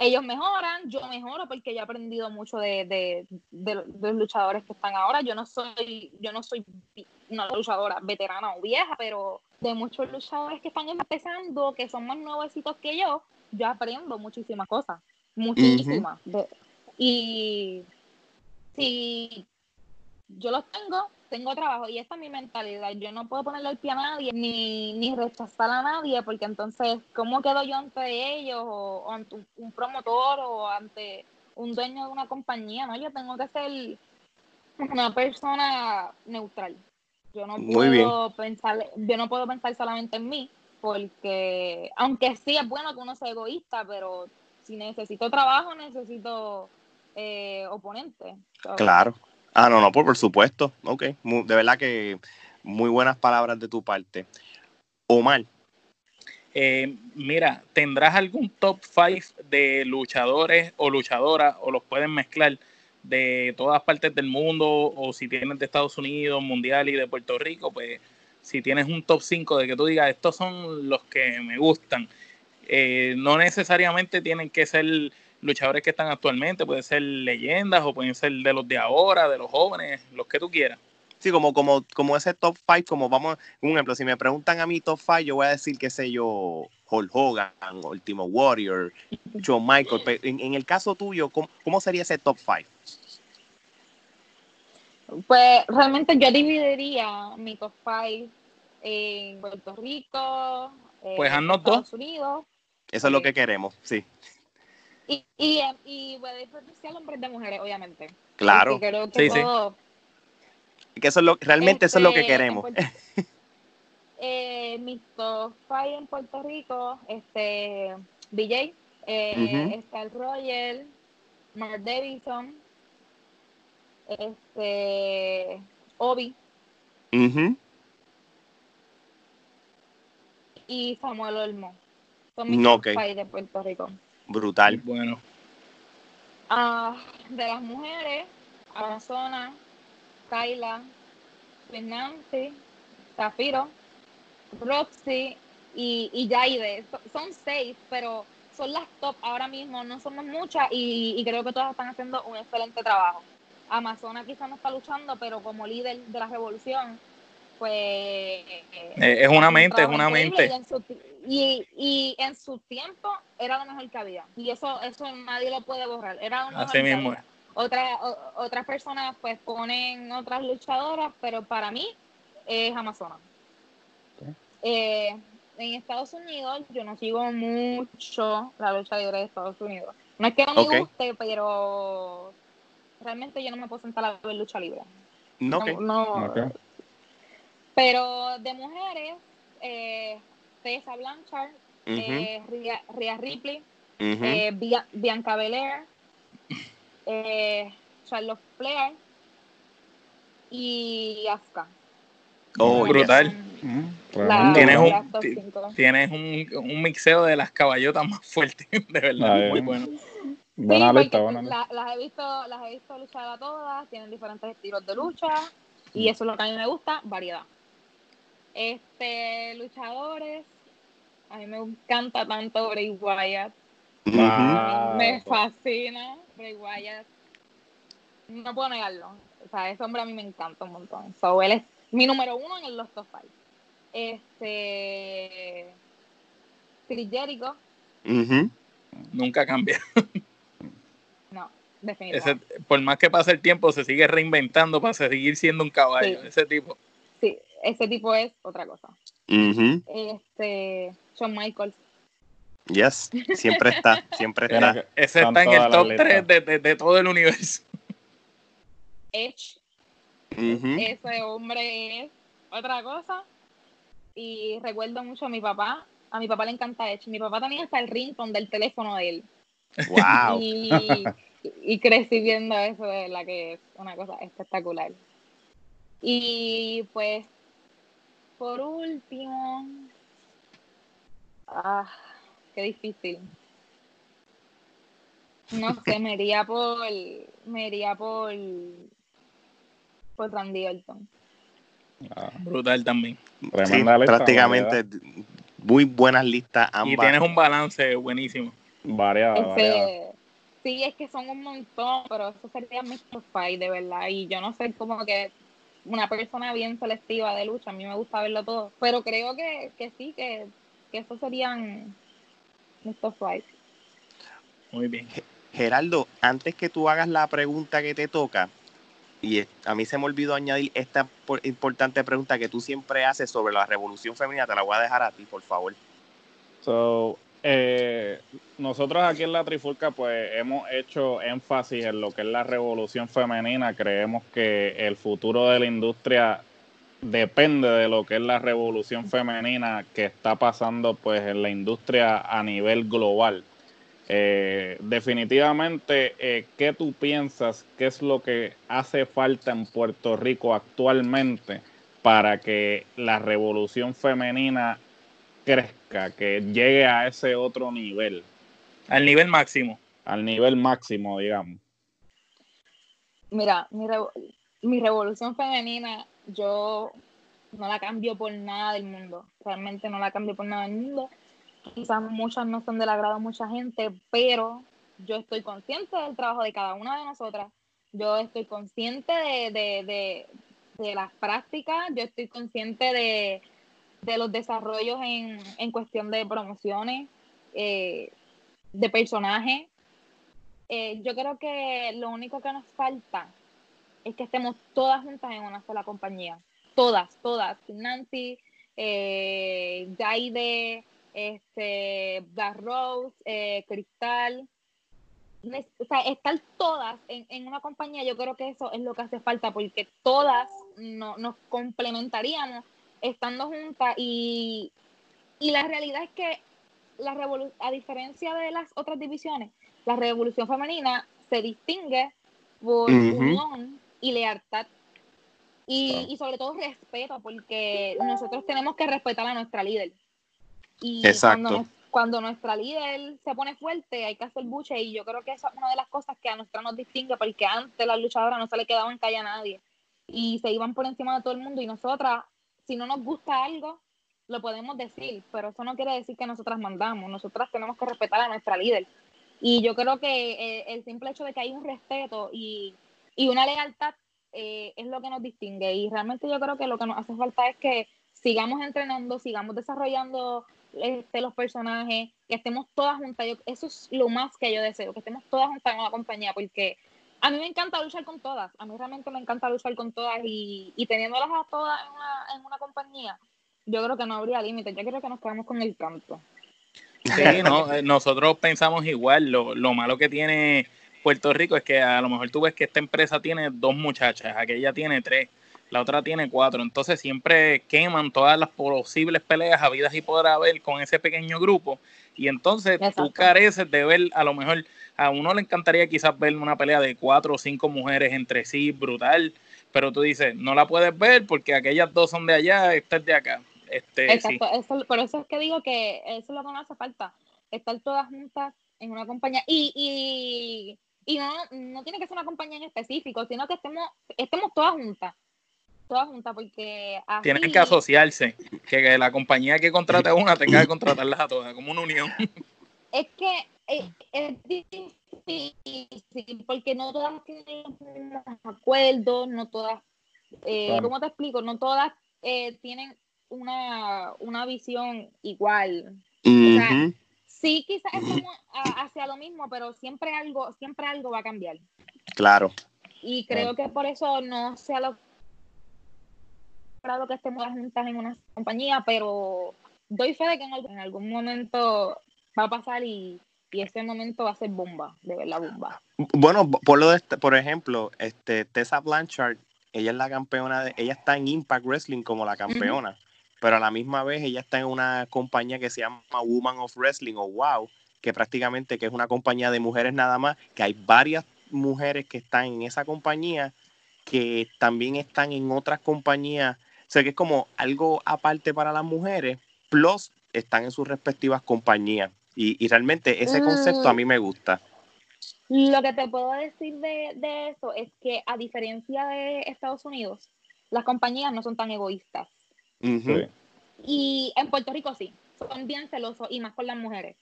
ellos mejoran, yo mejoro porque yo he aprendido mucho de, de, de- de los luchadores que están ahora. Yo no soy, yo no soy una luchadora veterana o vieja, pero de muchos luchadores que están empezando, que son más nuevecitos que yo, yo aprendo muchísimas cosas, muchísimas. De- y si yo los tengo, tengo trabajo y esta es mi mentalidad. Yo no puedo ponerle el pie a nadie ni, ni rechazar a nadie porque entonces, ¿cómo quedo yo ante ellos o, o ante un, un promotor o ante un dueño de una compañía? No, yo tengo que ser una persona neutral. Yo no Muy bien. puedo pensar, yo no puedo pensar solamente en mí porque, aunque sí es bueno que uno sea egoísta, pero si necesito trabajo, necesito eh, oponente. Claro. Ah, no, no, por, por supuesto. Ok. Mu- de verdad que muy buenas palabras de tu parte. Omar, Eh, mira, ¿tendrás algún top 5 de luchadores o luchadoras o los pueden mezclar de todas partes del mundo o si tienes de Estados Unidos, Mundial y de Puerto Rico? Pues si tienes un top 5 de que tú digas, estos son los que me gustan. Eh, no necesariamente tienen que ser luchadores que están actualmente, pueden ser leyendas o pueden ser de los de ahora, de los jóvenes, los que tú quieras. Sí, como, como, como ese top 5, como vamos, un ejemplo, si me preguntan a mí top 5, yo voy a decir, qué sé yo, Hulk Hogan, Ultimo Warrior, John Michael. Pero en, en el caso tuyo, ¿cómo, cómo sería ese top 5? Pues realmente yo dividiría mi top 5 en Puerto Rico, eh, Pues haznos Estados Unidos Eso es lo Ok. que queremos, sí. Y, y, y voy a diferenciar hombres de mujeres, obviamente. Claro. Creo que Sí, sí. todo- Que eso es lo, realmente eso es lo que Este, queremos. eh, mis en Puerto Rico, este, BJ, eh, Ujú. Star Royal, Mark Davidson, este, Obi Ujú. y Samuel Olmo. Son mis No, top ok. five de Puerto Rico. Brutal. Bueno, Ah, de las mujeres, Amazona, Kyla, Queen Nancy, Zafiro, Roxy y, y Jaide. So- Son seis, pero son las top ahora mismo, no somos muchas y, y creo que todas están haciendo un excelente trabajo. Amazona quizá no está luchando, pero como líder de la revolución, pues... Eh, es una mente, es una mente. Y en, su, y, y en su tiempo era lo mejor que había. Y eso, eso nadie lo puede borrar. Era lo mejor Así que mismo había. Otra, o- otras personas pues ponen otras luchadoras, pero para mí es Amazona. Ok. Eh, en Estados Unidos yo no sigo mucho la lucha libre de Estados Unidos. No es que no me guste, pero realmente yo no me puedo sentar a ver lucha libre. No. No. Pero de mujeres, eh, Tessa Blanchard, Ujú, eh, Rhea, Rhea Ripley, eh, Bia- Bianca Belair, eh, Charlotte Flair y Asuka. Oh, brutal. Mm, la-. Tienes un-. Tienes un, un mixeo de las caballotas más fuertes, de verdad. Muy bueno. Buena Sí, buena lista. la- las he visto, las he visto luchar a todas, tienen diferentes estilos de lucha y eso es lo que a mí me gusta, variedad. Este, luchadores, a mí me encanta tanto Bray Wyatt, me fascina Bray Wyatt, no puedo negarlo, o sea, ese hombre a mí me encanta un montón, so, él es mi número uno en los top five. Este, Chris Jericho. Nunca cambia. no, Ese, definitivamente. por más que pase el tiempo, se sigue reinventando para seguir siendo un caballo. Sí. Ese tipo. Sí, ese tipo es otra cosa. Este, Shawn Michaels. Yes, siempre está, siempre está. Ese está en el top listas. 3 de, de- de todo el universo. Edge, ese hombre es otra cosa. Y recuerdo mucho a mi papá. A mi papá le encanta Edge. Mi papá tenía hasta el ringtone del teléfono de él. Wow. Y, y crecí viendo eso, de la que es una cosa espectacular. Y pues, por último, ah, qué difícil. No sé, me iría por, me iría por, por Randy Orton. Ah, Brutal también. Sí, lista. prácticamente muy buenas listas Y ambas. tienes un balance buenísimo. Variada, variada. Este, sí, es que son un montón, pero eso sería mi top five, de verdad. Y yo no soy como que una persona bien selectiva de lucha, a mí me gusta verlo todo. Pero creo que, que sí, que, que esos serían mis top five. Muy bien. Geraldo, antes que tú hagas la pregunta que te toca, y a mí se me olvidó añadir esta por- importante pregunta que tú siempre haces sobre la revolución femenina, te la voy a dejar a ti, por favor. So, eh, nosotros aquí en la Trifulca pues hemos hecho énfasis en lo que es la revolución femenina. Creemos que el futuro de la industria depende de lo que es la revolución femenina que está pasando pues en la industria a nivel global. Eh, definitivamente, eh, ¿qué tú piensas? ¿Qué es lo que hace falta en Puerto Rico actualmente para que la revolución femenina crezca, que llegue a ese otro nivel, Al nivel máximo. al nivel máximo, digamos? Mira, mi, revo- mi revolución femenina, yo no la cambio por nada del mundo. Realmente no la cambio por nada del mundo. Quizás muchas no son del agrado de mucha gente, pero yo estoy consciente del trabajo de cada una de nosotras. Yo estoy consciente de, de, de, de las prácticas, yo estoy consciente de, de los desarrollos en, en cuestión de promociones, eh, de personajes. Eh, yo creo que lo único que nos falta es que estemos todas juntas en una sola compañía. Todas, todas. Nancy, eh, Jaide, este, eh, Cristal, o sea, estar todas en, en una compañía, yo creo que eso es lo que hace falta, porque todas no, nos complementaríamos estando juntas y, y la realidad es que la revolu- a diferencia de las otras divisiones, la revolución femenina se distingue por unión y lealtad. Y, y sobre todo respeto, porque nosotros tenemos que respetar a nuestra líder. Y Exacto. Cuando, nos- cuando nuestra líder se pone fuerte, hay que hacer buche. Y yo creo que esa es una de las cosas que a nosotros nos distingue, porque antes las luchadoras no se le quedaban calle a nadie. Y se iban por encima de todo el mundo. Y nosotras, si no nos gusta algo, lo podemos decir, pero eso no quiere decir que nosotras mandamos. Nosotras tenemos que respetar a nuestra líder. Y yo creo que eh, el simple hecho de que hay un respeto y, y una lealtad eh, es lo que nos distingue. Y realmente yo creo que lo que nos hace falta es que sigamos entrenando, sigamos desarrollando este, los personajes, que estemos todas juntas. Yo- eso es lo más que yo deseo, que estemos todas juntas en una compañía, porque a mí me encanta luchar con todas. A mí realmente me encanta luchar con todas y, y teniéndolas a todas en una, en una compañía, yo creo que no habría límites. Yo creo que nos quedamos con el canto. Sí, no, eh, nosotros pensamos igual. Lo, lo malo que tiene Puerto Rico es que a lo mejor tú ves que esta empresa tiene dos muchachas, aquella tiene tres, la otra tiene cuatro. Entonces siempre queman todas las posibles peleas habidas y por haber con ese pequeño grupo. Y entonces tú Exacto. careces de ver, a lo mejor a uno le encantaría quizás ver una pelea de cuatro o cinco mujeres entre sí, brutal. Pero tú dices, no la puedes ver porque aquellas dos son de allá, esta es de acá. Este, sí. Exacto, eso, por eso es que digo que eso es lo que nos hace falta, estar todas juntas en una compañía y, y, y no, no tiene que ser una compañía en específico, sino que estemos, estemos todas juntas, todas juntas, porque así, Tienen que asociarse, que, que la compañía que contrate a una tenga que contratarlas a todas, como una unión. es que es, es difícil, porque no todas tienen los mismos acuerdos, no todas, eh, Claro. ¿cómo te explico? No todas eh, tienen una, una visión igual. sea. Sí, quizás estamos hacia lo mismo, pero siempre algo, siempre algo va a cambiar. Claro. Y creo que por eso no se ha logrado que estemos juntas en una compañía, pero doy fe de que en algún, en algún momento va a pasar y, y ese momento va a ser bomba, de verdad bomba. Bueno, por lo de este- por ejemplo, este Tessa Blanchard, ella es la campeona de, ella está en Impact Wrestling como la campeona, pero a la misma vez ella está en una compañía que se llama Woman of Wrestling o Wow, que prácticamente que es una compañía de mujeres nada más, que hay varias mujeres que están en esa compañía que también están en otras compañías, o sea que es como algo aparte para las mujeres, plus están en sus respectivas compañías. Y, y realmente ese concepto a mí me gusta. Lo que te puedo decir de, de eso es que a diferencia de Estados Unidos, las compañías no son tan egoístas. Ujú. Sí. Y en Puerto Rico sí, son bien celosos y más con las mujeres.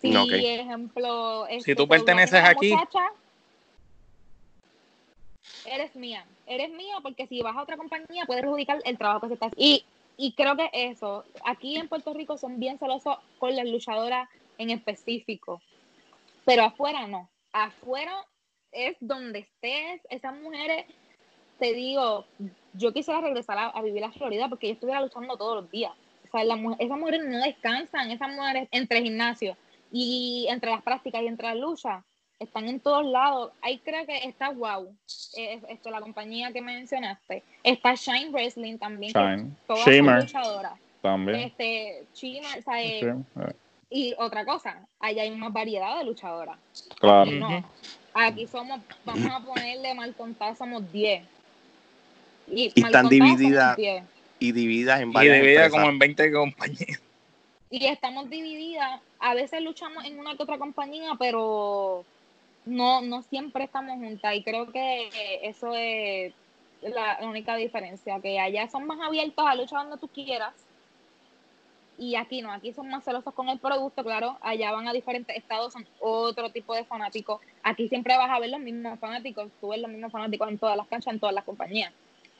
Si, Ok. ejemplo, este, tú te perteneces aquí. muchacha, eres mía, eres mía porque si vas a otra compañía puedes perjudicar el trabajo que se está haciendo. Y, y creo que eso, aquí en Puerto Rico son bien celosos con las luchadoras en específico, pero afuera no. Afuera es donde estés, esas mujeres, te digo, yo quisiera regresar a, a vivir a Florida porque yo estuviera luchando todos los días. O sea, la esas mujeres no descansan, esas mujeres entre gimnasios y entre las prácticas y entre las luchas, están en todos lados. Ahí creo que está Wow, eh, esto, la compañía que mencionaste. Está Shine Wrestling también, Shine. todas luchadoras. también. Este, o sea, eh, Sí, eh, y otra cosa, allá hay más variedad de luchadoras. claro. Aquí no. Aquí somos, vamos a ponerle mal contadas, somos 10. Y, Y están divididas. somos 10. y divididas en Y varias dividida empresas. como en 20 compañías. Y estamos divididas. A veces luchamos en una que otra compañía, pero no, no siempre estamos juntas. Y creo que eso es la única diferencia. Que allá son más abiertos a luchar donde tú quieras. Y aquí no, aquí son más celosos con el producto, claro. Allá van a diferentes estados, son otro tipo de fanáticos. Aquí siempre vas a ver los mismos fanáticos. Tú ves los mismos fanáticos en todas las canchas, en todas las compañías.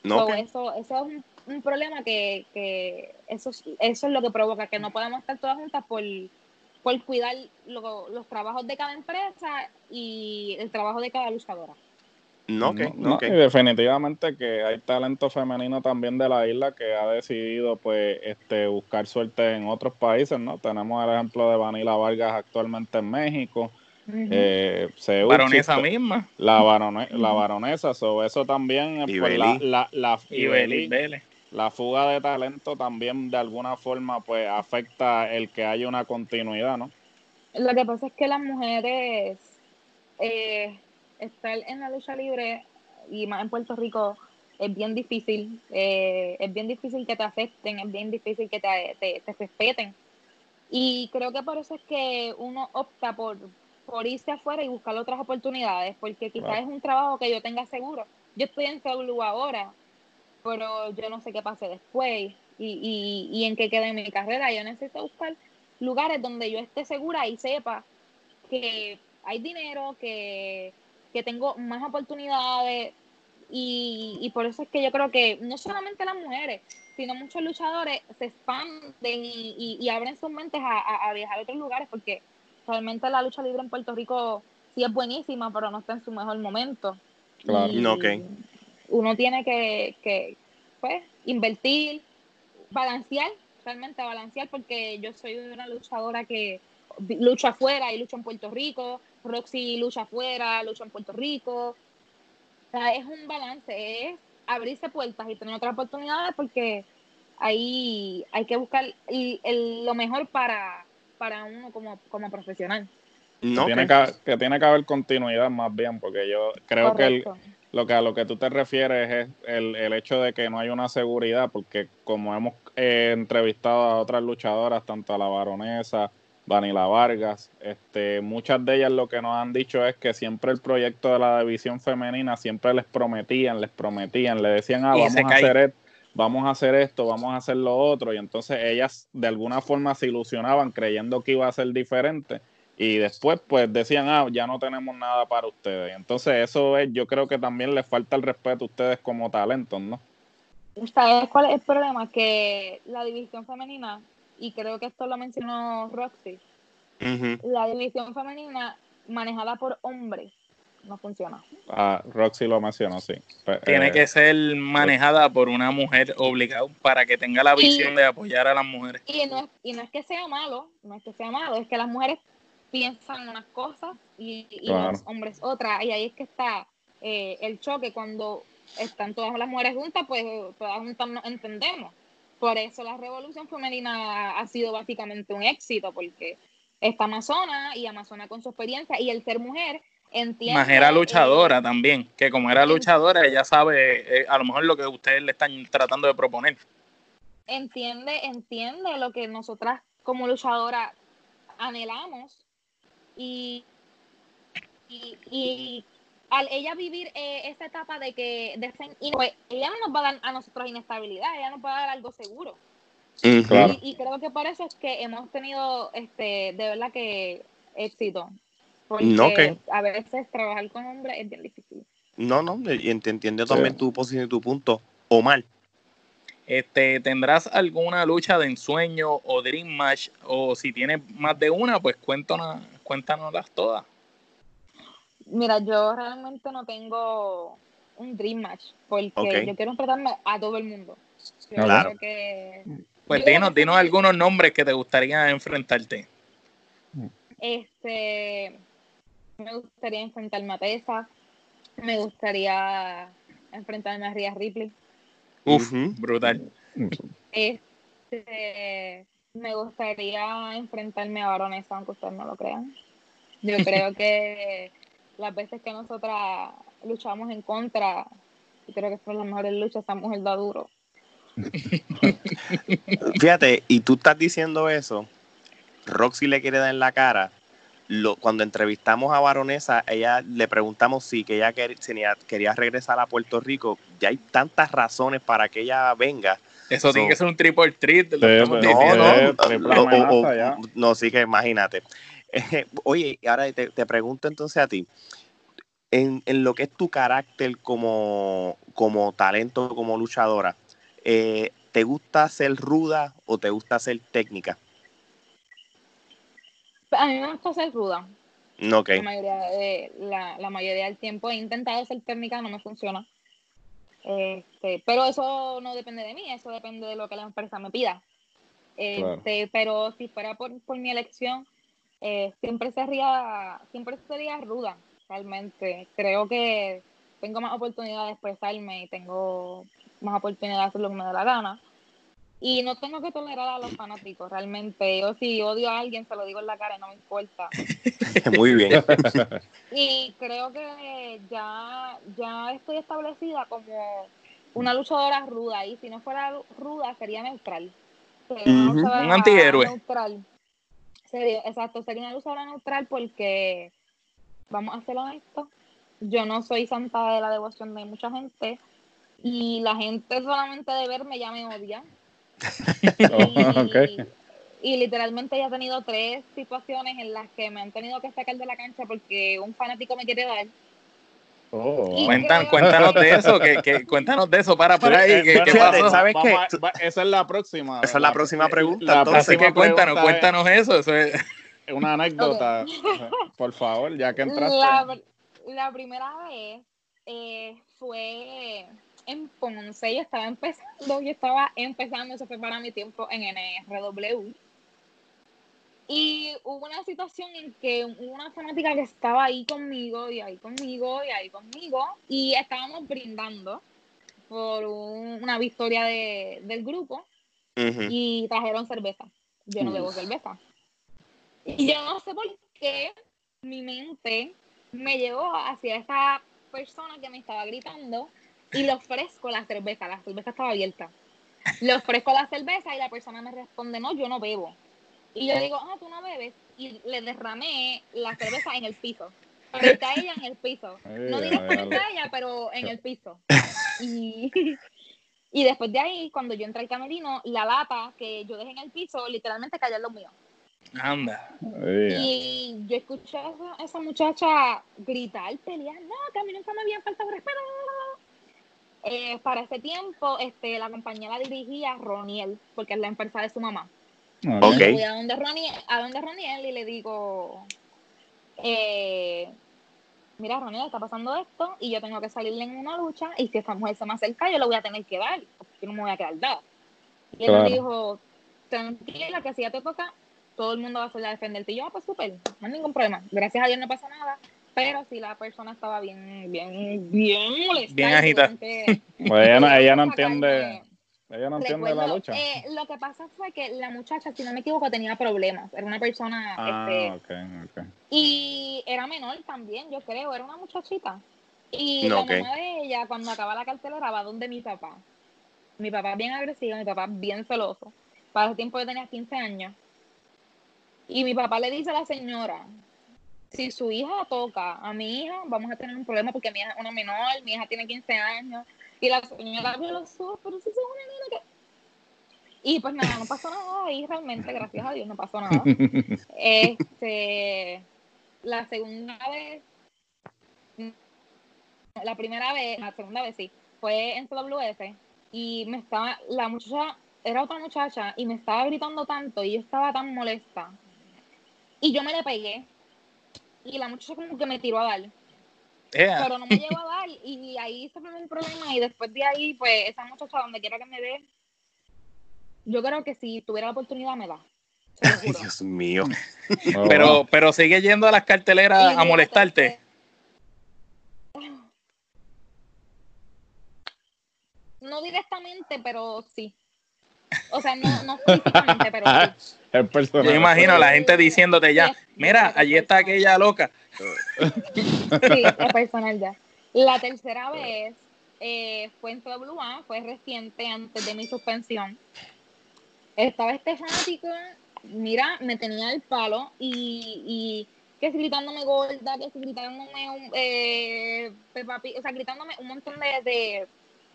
No, So, eso, eso es un, un problema que, que eso, es- eso es lo que provoca que no podamos estar todas juntas por, por cuidar lo- los trabajos de cada empresa y el trabajo de cada luchadora. No, ok, No, ok. Y definitivamente que hay talento femenino también de la isla que ha decidido pues este buscar suerte en otros países, ¿no? Tenemos el ejemplo de Vanila Vargas actualmente en México, eh, Seuchi, Baronesa misma. la, barone- la baronesa, so, eso también, Y pues, la, la, la, Y la fuga de talento también de alguna forma pues afecta el que haya una continuidad, ¿no? Lo que pasa es que las mujeres eh, estar en la lucha libre y más en Puerto Rico es bien difícil. eh, es bien difícil que te acepten, es bien difícil que te, te, te respeten. Y creo que por eso es que uno opta por, por irse afuera y buscar otras oportunidades, porque quizás es un trabajo que yo tenga seguro. Yo estoy en CW ahora, pero yo no sé qué pase después y, y, y en qué quede mi carrera. Yo necesito buscar lugares donde yo esté segura y sepa que hay dinero, que, que tengo más oportunidades y, y por eso es que yo creo que no solamente las mujeres, sino muchos luchadores se expanden y, y- y abren sus mentes a, a- a viajar a otros lugares porque realmente la lucha libre en Puerto Rico sí es buenísima, pero no está en su mejor momento. Claro. Y Ok. Uno tiene que, que pues, invertir, balancear, realmente balancear, porque yo soy una luchadora que lucho afuera y lucho en Puerto Rico, Roxy lucha afuera, lucha en Puerto Rico. O sea, es un balance, es abrirse puertas y tener otras oportunidades porque ahí hay que buscar el- el- lo mejor para, para uno como, como profesional. No, tiene ok. que, que tiene que haber continuidad más bien, porque yo creo que el- lo que a lo que tú te refieres es el, el hecho de que no hay una seguridad, porque como hemos eh, entrevistado a otras luchadoras, tanto a la baronesa, Vanila Vargas, este, muchas de ellas lo que nos han dicho es que siempre el proyecto de la división femenina siempre les prometían, les prometían, le decían, ah, vamos a cae. hacer esto, vamos a hacer esto, vamos a hacer lo otro, y entonces ellas de alguna forma se ilusionaban creyendo que iba a ser diferente y después pues decían, ah, ya no tenemos nada para ustedes. Entonces eso es, yo creo que también les falta el respeto a ustedes como talentos, ¿no? ¿Sabes cuál es el problema? Que la división femenina, y creo que esto lo mencionó Roxy, la división femenina manejada por hombres no funciona. Ah, Roxy lo mencionó, sí. Pe- Tiene eh, que ser manejada por una mujer obligada para que tenga la visión Y- de apoyar a las mujeres. Y no, es, y no es que sea malo, no es que sea malo, es que las mujeres piensan unas cosas y, y Claro. los hombres otras. Y ahí es que está eh, el choque. Cuando están todas las mujeres juntas, pues todas juntas nos entendemos. Por eso la revolución femenina ha sido básicamente un éxito, porque está Amazona y Amazona con su experiencia y el ser mujer entiende. Más era eh, luchadora también, que como era luchadora, ella sabe eh, a lo mejor lo que ustedes le están tratando de proponer. entiende, entiende lo que nosotras como luchadoras anhelamos y, y, y al ella vivir eh, esa etapa de que de pues, ella no nos va a dar a nosotros inestabilidad, ella nos va a dar algo seguro. Claro. Y, y creo que por eso es que hemos tenido este de verdad que éxito. Porque a veces trabajar con hombres es bien difícil. No, no, y ent- entiendo Sí. también tu posición y tu punto. Omar, Este, ¿Tendrás alguna lucha de ensueño o dream match? O si tienes más de una, pues cuéntanos, cuéntanoslas todas. Mira, yo realmente no tengo un dream match porque yo quiero enfrentarme a todo el mundo. Yo Claro. que Pues Yo dinos, que dinos algunos nombres que te gustaría enfrentarte. este me gustaría enfrentarme a Tessa, me gustaría enfrentarme a Rhea Ripley, Uf, brutal. este me gustaría enfrentarme a Baronesa, aunque ustedes no lo crean. Yo creo que las veces que nosotras luchamos en contra, yo creo que fueron las mejores luchas, esa mujer da duro. fíjate, y tú estás diciendo eso, Roxy le quiere dar en la cara. Lo, cuando entrevistamos a Baronesa, ella le preguntamos si que ella quer- tenía- quería regresar a Puerto Rico. Ya hay tantas razones para que ella venga. Eso So- tiene que ser un triple treat. lo Sí, estamos sí. No, diciendo. no, no, sí que imagínate. Oye, ahora te, te pregunto entonces a ti, en, en lo que es tu carácter como, como talento, como luchadora, eh, ¿te gusta ser ruda o te gusta ser técnica? A mí me gusta ser ruda. No, ok. La mayoría, de, la, la mayoría del tiempo he intentado ser técnica, no me funciona. Este, pero eso no depende de mí, eso depende de lo que la empresa me pida. Este, Pero si fuera por, por mi elección, eh, siempre sería, siempre sería ruda, realmente. Creo que tengo más oportunidad de expresarme y tengo más oportunidad de hacer lo que me da la gana. Y no tengo que tolerar a los fanáticos, realmente. Yo si odio a alguien, se lo digo en la cara y no me importa. Muy bien. Y creo que ya, ya estoy establecida como una luchadora ruda. Y si no fuera ruda, sería neutral. Sería Un antihéroe. Neutral. Sería, exacto, sería una luchadora neutral porque, vamos a ser honestos, yo no soy santa de la devoción de mucha gente. Y la gente solamente de verme ya me odia. Oh. Y literalmente ya he tenido tres situaciones en las que me han tenido que sacar de la cancha porque un fanático me quiere dar. Oh, Y- Cuentan, creo- cuéntanos de eso, que, que- cuéntanos de eso, para por ahí, ¿qué, qué fíjate, pasó? ¿sabes qué? A- va- esa es la próxima. Esa es la próxima pregunta, La entonces. Así que cuéntanos, es cuéntanos eso. eso es- Una anécdota, por favor, ya que entraste. La, la primera vez eh, fue en Ponce, yo estaba empezando, yo estaba empezando, eso fue para mi tiempo en NRW. Y hubo una situación en que una fanática que estaba ahí conmigo, y ahí conmigo, y ahí conmigo, y estábamos brindando por un- una victoria de- del grupo y trajeron cerveza. Yo no bebo cerveza. Y yo no sé por qué mi mente me llevó hacia esa persona que me estaba gritando y le ofrezco la cerveza. La cerveza estaba abierta. Le ofrezco la cerveza y la persona me responde, no, yo no bebo. Y yo digo, ah, tú no bebes. Y le derramé la cerveza en el piso. Frente a ella en el piso. No directamente a ella, pero en el piso. Y, y después de ahí, cuando yo entré al camerino, la lata que yo dejé en el piso, literalmente cayó en lo mío. Anda. Y yo escuché a esa, esa muchacha gritar, pelear, no, que a mí nunca me habían faltado respeto. Eh, para ese tiempo, este, la compañía la dirigía Roniel, porque es la empresa de su mamá. Ok. Yo voy a donde Roniel, a donde Roniel y le digo, eh, mira Roniel, está pasando esto y yo tengo que salirle en una lucha y si esta mujer se me acerca, yo le voy a tener que dar, porque yo no me voy a quedar dada. Y él Claro. me dijo, tranquila, que si ya te toca, todo el mundo va a salir a defenderte. Y yo, ah, pues súper, no hay ningún problema. Gracias a Dios no pasa nada. Pero sí, la persona estaba bien, bien, bien molesta. Bien que- Pues ella no, entiende, ella no entiende la lucha. eh, lo que pasa fue que la muchacha, si no me equivoco, tenía problemas. Era una persona, Ah, este, y era menor también, yo creo, era una muchachita. Y No, la mamá de ella, cuando acaba la cartelera, va donde mi papá. Mi papá bien agresivo, mi papá bien celoso. Para ese tiempo yo tenía 15 años. Y mi papá le dice a la señora, si su hija toca a mi hija, vamos a tener un problema porque mi hija es una menor, mi hija tiene 15 años. Y la señora vio los ojos, pero si es una nena que... Y pues nada, no pasó nada y realmente, gracias a Dios, no pasó nada. Este, la segunda vez, la primera vez, la segunda vez sí, fue en CWS y me estaba, la muchacha, era otra muchacha y me estaba gritando tanto y yo estaba tan molesta. Y yo me le pegué y la muchacha como que me tiró a dar, Pero no me llegó a dar y ahí se fue un problema y después de ahí, pues esa muchacha donde quiera que me ve, yo creo que si tuviera la oportunidad me da. Ay. Dios mío. Oh, Pero, pero sigue yendo a las carteleras a molestarte. No directamente, pero sí. O sea, no, no físicamente, pero sí. el personaje. Yo imagino a la gente diciéndote ya, mira, allí está aquella loca. Sí, es personal ya. La tercera vez eh, fue en WA, fue reciente, antes de mi suspensión. Estaba este fanático, mira, me tenía el palo y, y que si gritándome gorda, que si gritándome un, eh, Peppa Pig, o sea, gritándome un montón de, de,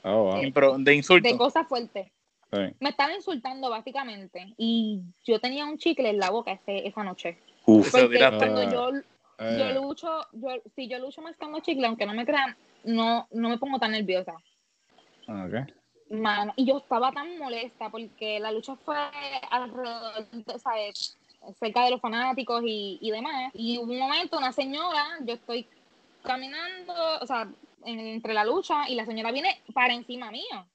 Oh, wow. De de insultos. cosas fuertes. Sí. Me estaba insultando básicamente y yo tenía un chicle en la boca ese, esa noche. Uf. Porque tiraste. cuando yo yo Eh, lucho, yo, si yo lucho mascando chicle, aunque no me crean, no, no me pongo tan nerviosa. ok. Mano, y yo estaba tan molesta porque la lucha fue alrededor, de- ¿sabes? cerca de los fanáticos y, y demás. Y hubo un momento, una señora, yo estoy caminando, o sea, en- entre la lucha y la señora viene para encima mío.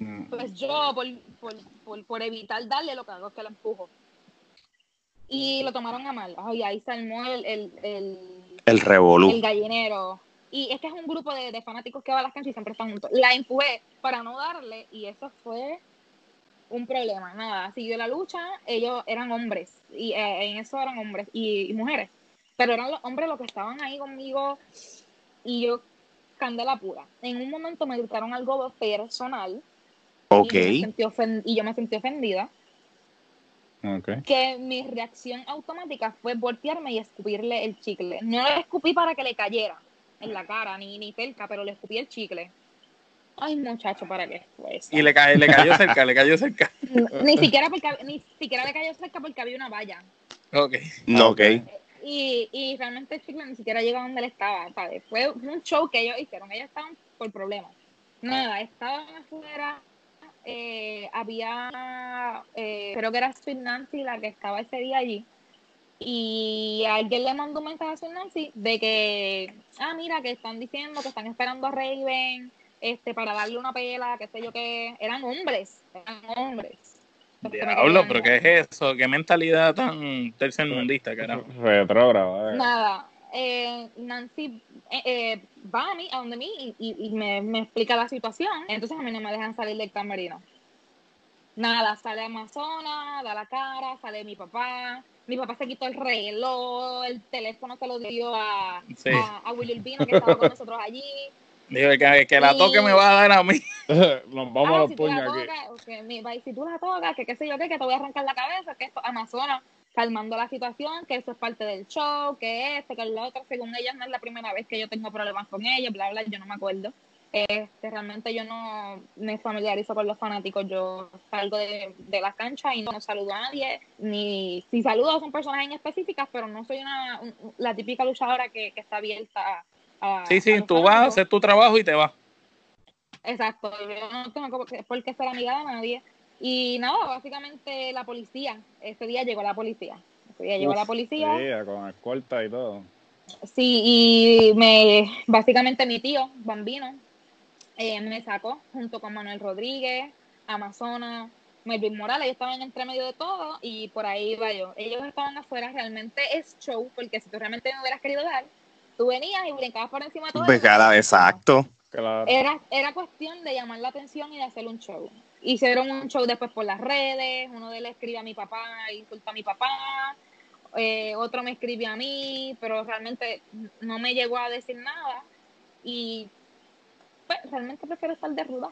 Mm. Pues yo, por, por, por, por evitar darle lo que hago es que la empujo. y lo tomaron a mal. Ay, ahí se armó el, el, el, El revolú. el gallinero. Y es que es un grupo de, de fanáticos que va a las canchas y siempre están juntos. La empujé para no darle y eso fue un problema. Nada, siguió la lucha. Ellos eran hombres y eh, en eso eran hombres y, y mujeres. Pero eran los hombres los que estaban ahí conmigo y yo candela pura. En un momento me gritaron algo personal Ok. y, me sentí y yo me sentí ofendida. Ok. que mi reacción automática fue voltearme y escupirle el chicle. No le escupí para que le cayera en la cara, ni, ni cerca, pero le escupí el chicle. Ay, muchacho, ¿para qué fue eso? Y le, ca- le cayó cerca, le cayó cerca. Ni siquiera, porque, ni siquiera le cayó cerca porque había una valla. Ok. No, ok. Y, y realmente el chicle ni siquiera llegó a donde él estaba, ¿sabes? Fue un show que ellos hicieron. Ellos estaban por problemas. Nada, estaban afuera. Eh, había, eh, creo que era Sweet Nancy la que estaba ese día allí. Y alguien le mandó un mensaje a Sweet Nancy de que, ah, mira, que están diciendo que están esperando a Raven este, para darle una pela, qué sé yo qué. Eran hombres, eran hombres. Diablo, pero ¿qué es eso? ¿Qué mentalidad tan tercermundista, carajo? Retrógrado. eh. Nada, eh, Nancy eh, eh, va a mí, a donde mí y, y- y me, me explica la situación. Entonces a mí no me dejan salir del camerino. Nada, sale Amazona, da la cara, sale mi papá. Mi papá se quitó el reloj, el teléfono se lo dio a, Sí. a, a Willy Urbino que estaba con nosotros allí. Digo, que, que la toque me va a dar a mí. Nos vamos Ah, a los si puños aquí. tocas, ok, mi- va, y si tú la tocas, que qué sé yo qué, que te voy a arrancar la cabeza, que esto, Amazona, calmando la situación, que eso es parte del show, que este, que el otro, según ellas no es la primera vez que yo tengo problemas con ella, bla, bla, yo no me acuerdo. Este, realmente yo no me familiarizo con los fanáticos, yo salgo de, de la cancha y no, saludo a nadie, ni si saludo son personas en específicas, pero no soy una un- la típica luchadora que, que está abierta a... Sí, a sí, los tú vas a fanáticos. hacer tu trabajo y te vas. Exacto, yo no tengo por qué ser amiga de nadie. Y nada, básicamente la policía, ese día llegó la policía. Ese día llegó la Uf, policía. Con escolta y todo. Sí, y me, básicamente mi tío, Bambino, eh, me sacó junto con Manuel Rodríguez, Amazona, Melvin Morales, ellos estaban entre medio de todo y por ahí iba yo. Ellos estaban afuera, realmente es show, porque si tú realmente me hubieras querido dar, tú venías y brincabas por encima de todo. Pues cada- exacto. Claro. Era, era cuestión de llamar la atención y de hacer un show. Hicieron un show después por las redes, uno de ellos escribe a mi papá, insulta a mi papá, eh, otro me escribe a mí, pero realmente no me llegó a decir nada y pues realmente prefiero estar de ruda.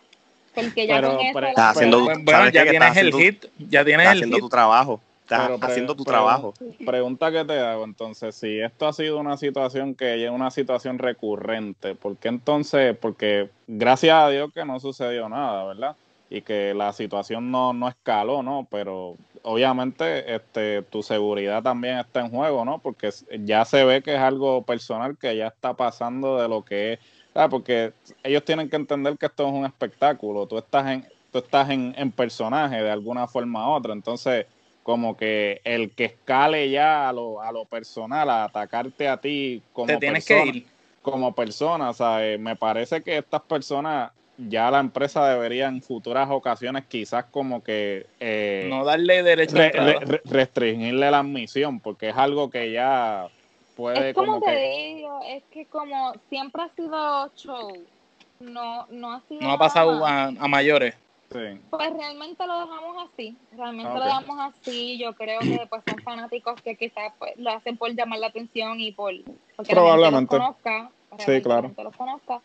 Porque ya Pero- con eso... pero- Estás haciendo, Bueno, ¿sabes ya tienes el haciendo- hit. Ya tienes el haciendo hit. tu trabajo. Estás haciendo tu trabajo. Pregunta que te hago entonces, si esto ha sido una situación que es una situación recurrente, ¿por qué entonces? Porque gracias a Dios que no sucedió nada, ¿verdad? Y que la situación no, no escaló, ¿no? Pero obviamente este, tu seguridad también está en juego, ¿no? Porque ya se ve que es algo personal que ya está pasando de lo que es, ¿sabes? Porque ellos tienen que entender que esto es un espectáculo, tú estás en, tú estás en, en personaje de alguna forma u otra, entonces como que el que escale ya a lo, a lo personal, a atacarte a ti como Te tienes persona, que ir. como persona, ¿sabes? Me parece que estas personas, ya la empresa debería en futuras ocasiones quizás como que eh, No darle derecho a re- entrada. re- re- restringirle la admisión, porque es algo que ya puede Es como como te que... digo, es que como siempre ha sido show, no, no ha sido No ha pasado a, a mayores. Sí. Pues realmente lo dejamos así, realmente lo dejamos así, yo creo que pues son fanáticos que quizás pues lo hacen por llamar la atención y por porque Probablemente. la gente los conozca, Sí, claro. la gente los conozca.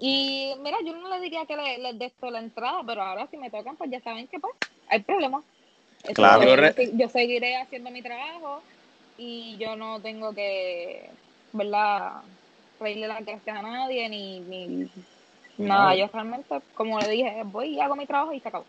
Y mira, yo no le diría que le- les dé esto la entrada, pero ahora si me tocan, pues ya saben que pues hay problemas. Eso, Claro. Yo, seguiré haciendo mi trabajo y yo no tengo que, ¿verdad? Reírle las gracias a nadie ni, ni nada. Yo realmente, como le dije, voy y hago mi trabajo y se acabó.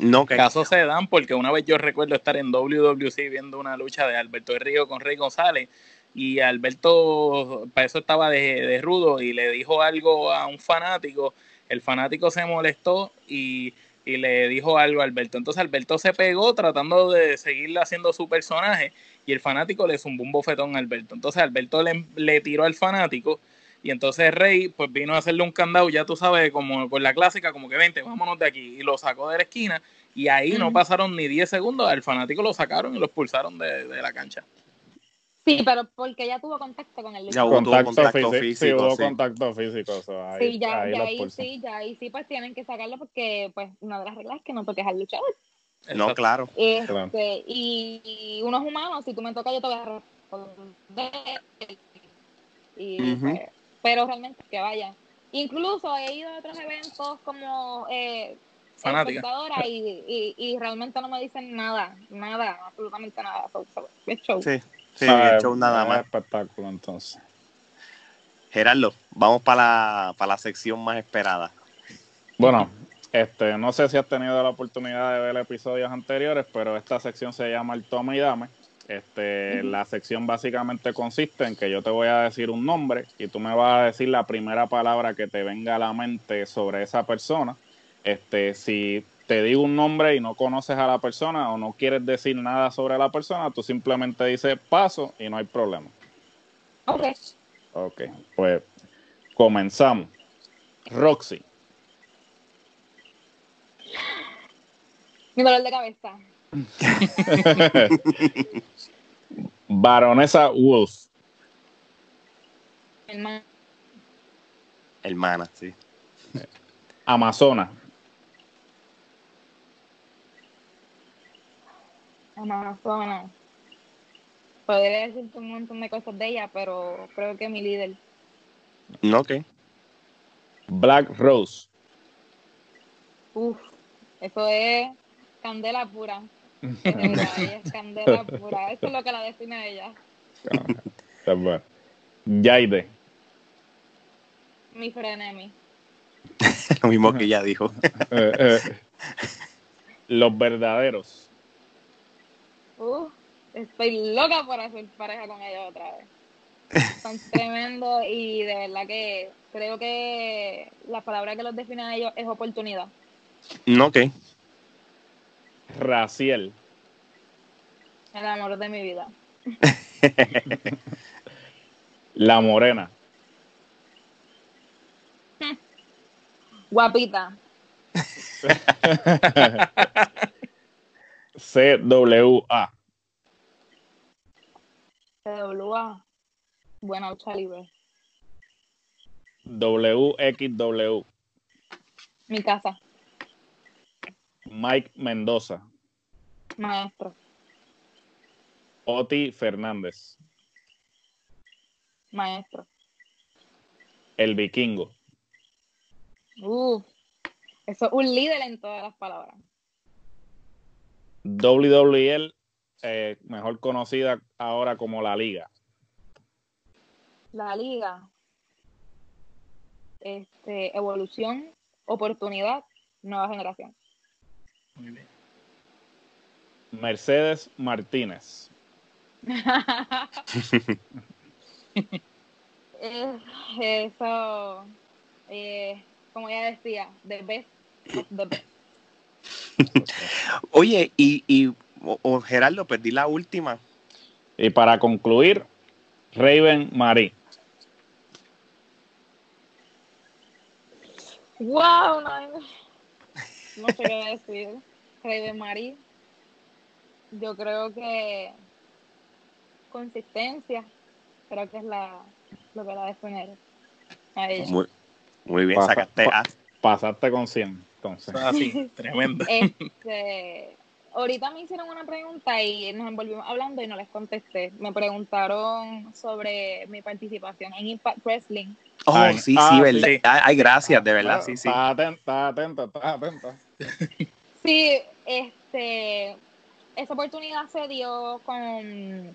No, que Casos se dan porque una vez yo recuerdo estar en WWC viendo una lucha de Alberto Río con Rey González y Alberto para eso estaba de, de rudo y le dijo algo a un fanático, el fanático se molestó y, y le dijo algo a Alberto. Entonces Alberto se pegó tratando de seguirle haciendo su personaje y el fanático le zumbó un bofetón a Alberto. Entonces Alberto le, le tiró al fanático y entonces Rey pues vino a hacerle un candado, ya tú sabes, como con la clásica, como que vente, vámonos de aquí. Y lo sacó de la esquina Y ahí no pasaron ni 10 segundos, al fanático lo sacaron y lo expulsaron de, de la cancha. Sí, pero porque ella tuvo contacto con el Ya luchador. hubo contacto, contacto físico, físico, sí, hubo sí. contacto físico. so, ahí, Sí, ya, ahí ya ahí sí, ya ahí sí, pues tienen que sacarlo porque, pues, una de las reglas es que no toques al luchador. No, Exacto. claro. Este, Claro. y, y uno es humano, si tú me tocas yo te voy a responder. Y, Ujú. pues, pero realmente que vaya. Incluso he ido a otros eventos como eh, Fanática. espectadora y, y, y realmente no me dicen nada, nada, absolutamente nada. So, so, es show. Sí, sí, el show nada más. espectáculo, entonces. Gerardo, vamos para la, para la sección más esperada. Bueno, este, no sé si has tenido la oportunidad de ver episodios anteriores, pero esta sección se llama el toma y dame. Este, La sección básicamente consiste en que yo te voy a decir un nombre y tú me vas a decir la primera palabra que te venga a la mente sobre esa persona. Este, si te digo un nombre y no conoces a la persona o no quieres decir nada sobre la persona, tú simplemente dices paso y no hay problema. Ok. Ok, pues comenzamos. Roxy. Mi dolor de cabeza. Baronesa Wolf. Hermano. Hermana, sí. Amazona. Amazona. Podría decirte un montón de cosas de ella, pero creo que mi líder. No, ok. Black Rose. Uf, eso es candela pura. Es candela pura. Eso es lo que la define a ella. Está bueno. Yaide. Mi frenemy. Lo mismo que ella dijo. Eh, eh. Los verdaderos. Uf, estoy loca por hacer pareja con ella otra vez. Son tremendos y de verdad que creo que la palabra que los define a ellos es oportunidad. No, ok. Raciel. El amor de mi vida. La Morena. Guapita. CWA. CWA. Buena lucha libre. WXW. Mi casa. Mike Mendoza. Maestro. Oti Fernández. Maestro. El Vikingo. Uf. Eso es un líder en todas las palabras. WWL, eh, mejor conocida ahora como La Liga. La liga. Este, evolución, oportunidad, nueva generación. Muy bien. Mercedes Martínez. Eso, eh, como ella decía, the best of the best. Oye, y, y o- o Gerardo, perdí la última. Y para concluir, Raven Marie. Wow, no, no sé qué decir. Raven Marie. Yo creo que consistencia, creo que es la lo que la define a ella. Muy, muy bien, Pasa- sacaste pa-. Pasaste con 100, entonces. Así, tremendo. Este, ahorita me hicieron una pregunta y nos envolvimos hablando y no les contesté. Me preguntaron sobre mi participación en Impact Wrestling. Oh, Ay, sí, ah, sí, verdad. sí. Ay, gracias, de verdad, sí, sí. Estás atenta, atenta, estás atenta. Sí, este, esa oportunidad se dio con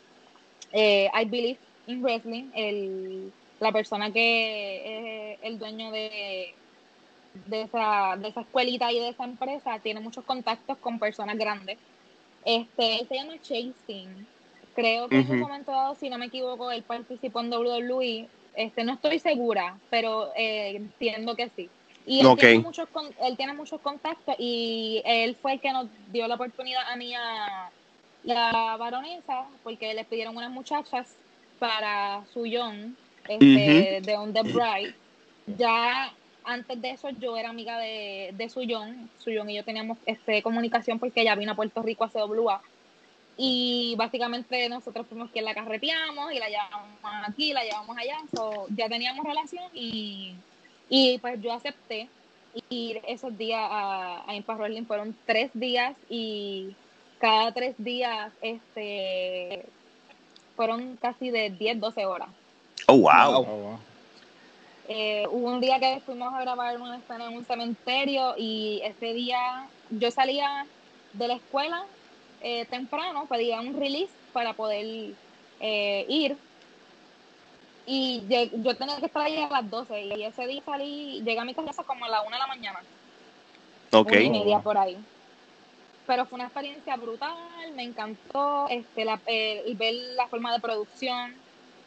eh, I Believe in Wrestling, el, la persona que es el dueño de, de, esa, de esa escuelita y de esa empresa, tiene muchos contactos con personas grandes. Este, él se llama Chasing. Creo que en un momento dado, si no me equivoco, él participó en WWE. Este, no estoy segura, pero eh, entiendo que sí. Y él, tiene muchos, con- él tiene muchos contactos y él fue el que nos dio la oportunidad a mí a la baronesa, porque le pidieron unas muchachas para su Young, este, de On The Bride. Ya antes de eso yo era amiga de, de Suyón. Suyón y yo teníamos este, comunicación porque ella vino a Puerto Rico a CWA. Y básicamente nosotros fuimos quien la carreteamos y la llevamos aquí, la llevamos allá. ya teníamos relación y, y pues yo acepté ir esos días a, a Impact Wrestling. Fueron tres días y cada tres días este fueron casi de 10, 12 horas. Oh, wow. Oh, wow. Eh, hubo un día que fuimos a grabar una escena en un cementerio y ese día yo salía de la escuela eh, temprano, pedía un release para poder eh, ir y yo tenía que estar ahí a las 12 y ese día salí, llegué a mi casa como a la 1 de la mañana. Ok. Una y media por ahí. Pero fue una experiencia brutal, me encantó este, la, ver la forma de producción,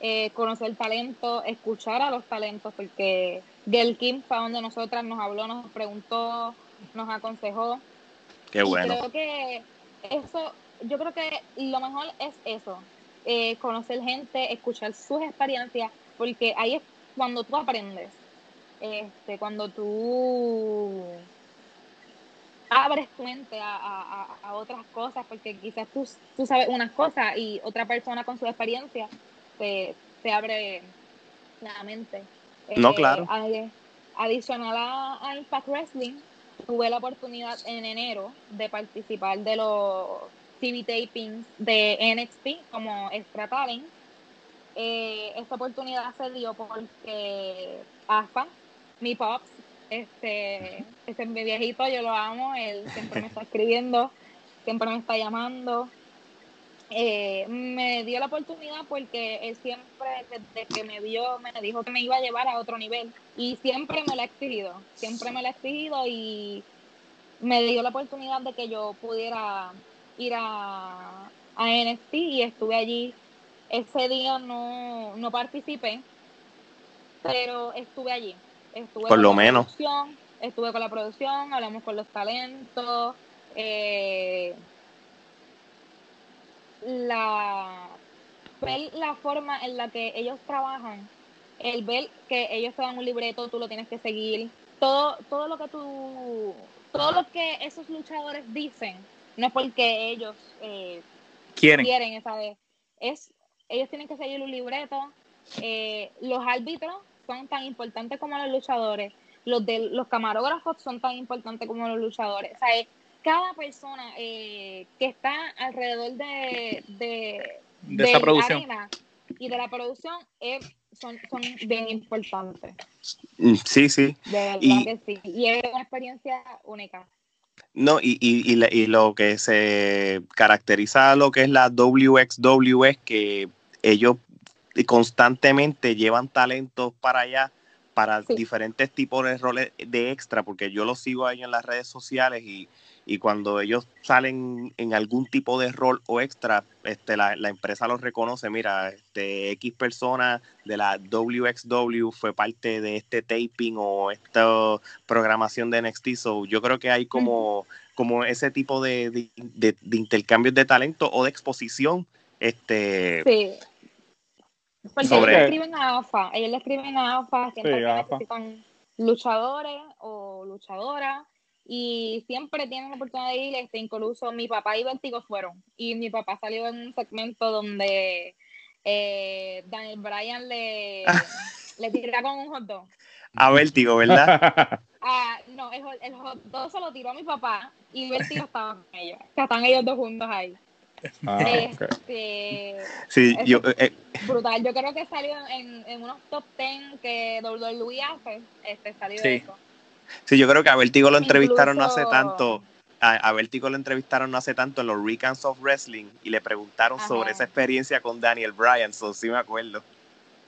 eh, conocer talento, escuchar a los talentos, porque Gail Kim fue donde nosotras nos habló, nos preguntó, nos aconsejó. Qué bueno. creo que eso, yo creo que lo mejor es eso, eh, conocer gente, escuchar sus experiencias, porque ahí es cuando tú aprendes, este, cuando tú abres tu mente a, otras cosas, porque quizás tú, tú sabes unas cosas y otra persona con su experiencia te, abre la mente. No, eh, claro. adicional a, Impact Wrestling, tuve la oportunidad en enero de participar de los TV tapings de NXT como extra talent. Eh, esta oportunidad se dio porque AFA, mi pops, este, este es mi viejito, yo lo amo, él siempre me está escribiendo, siempre me está llamando. Eh, me dio la oportunidad porque él siempre, desde que me vio, me dijo que me iba a llevar a otro nivel y siempre me lo ha exigido, siempre me lo ha exigido y me dio la oportunidad de que yo pudiera ir a, a NXT y estuve allí. Ese día no, no participé, pero estuve allí. Estuve Por lo menos. Estuve con la producción, hablamos con los talentos. Eh, la ver la forma en la que ellos trabajan, el ver que ellos te dan un libreto, tú lo tienes que seguir, todo, todo lo que tú, todo lo que esos luchadores dicen, no es porque ellos eh, quieren, quieren es, ellos tienen que seguir un libreto, eh, los árbitros son tan importantes como los luchadores, los de los camarógrafos son tan importantes como los luchadores, o sea, cada persona eh, que está alrededor de, de, esa producción y de la producción son, son bien importantes. Mm, sí, sí. De verdad y, que sí. Y es una experiencia única. No, y, y, y, lo que se caracteriza lo que es la WXW es que ellos constantemente llevan talentos para allá para diferentes tipos de roles de extra, porque yo los sigo ahí en las redes sociales y, y cuando ellos salen en algún tipo de rol o extra, este, la, empresa los reconoce, mira, este X persona de la WXW fue parte de este taping o esta programación de NXT, so yo creo que hay como, como ese tipo de, de, intercambios de talento o de exposición. Este, sí. Porque ellos le escriben a AFA, ellos le escriben a AFA, que necesitan luchadores o luchadoras y siempre tienen la oportunidad de ir, este, incluso mi papá y Vértigo fueron, y mi papá salió en un segmento donde eh, Daniel Bryan le, le tira con un hot dog. A Vértigo, ¿verdad? ah, no, el, el, hot dog se lo tiró a mi papá y Vértigo estaba con ellos, están ellos dos juntos ahí. Ah, este, sí, yo, eh, brutal. Yo creo que salió en, en unos top 10 que WWE hace, este, salió de eso. Sí, yo creo que a Vertigo lo entrevistaron no hace tanto. A, a Vertigo lo entrevistaron no hace tanto en los Recans of Wrestling y le preguntaron sobre esa experiencia con Daniel Bryan, so, sí me acuerdo.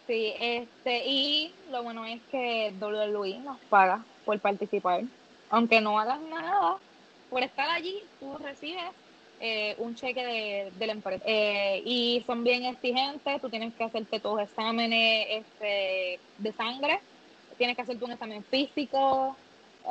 Sí, este, y lo bueno es que WWE nos paga por participar. Aunque no hagas nada, por estar allí, tú recibes eh, un cheque de, de la empresa. Eh, y son bien exigentes, tú tienes que hacerte tus exámenes este, de sangre, tienes que hacerte un examen físico,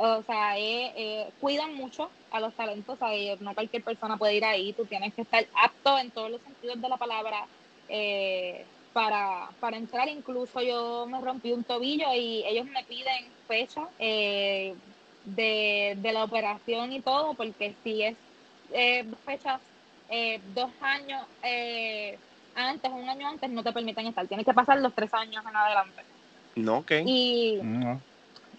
o sea, eh, eh, cuidan mucho a los talentos, o sea, no cualquier persona puede ir ahí, tú tienes que estar apto en todos los sentidos de la palabra, eh, para, para entrar. Incluso yo me rompí un tobillo y ellos me piden fecha eh, de, de, la operación y todo, porque si es eh, fechas eh, dos años eh, antes, un año antes, no te permiten estar. Tienes que pasar los tres años en adelante. No, ok. Y No.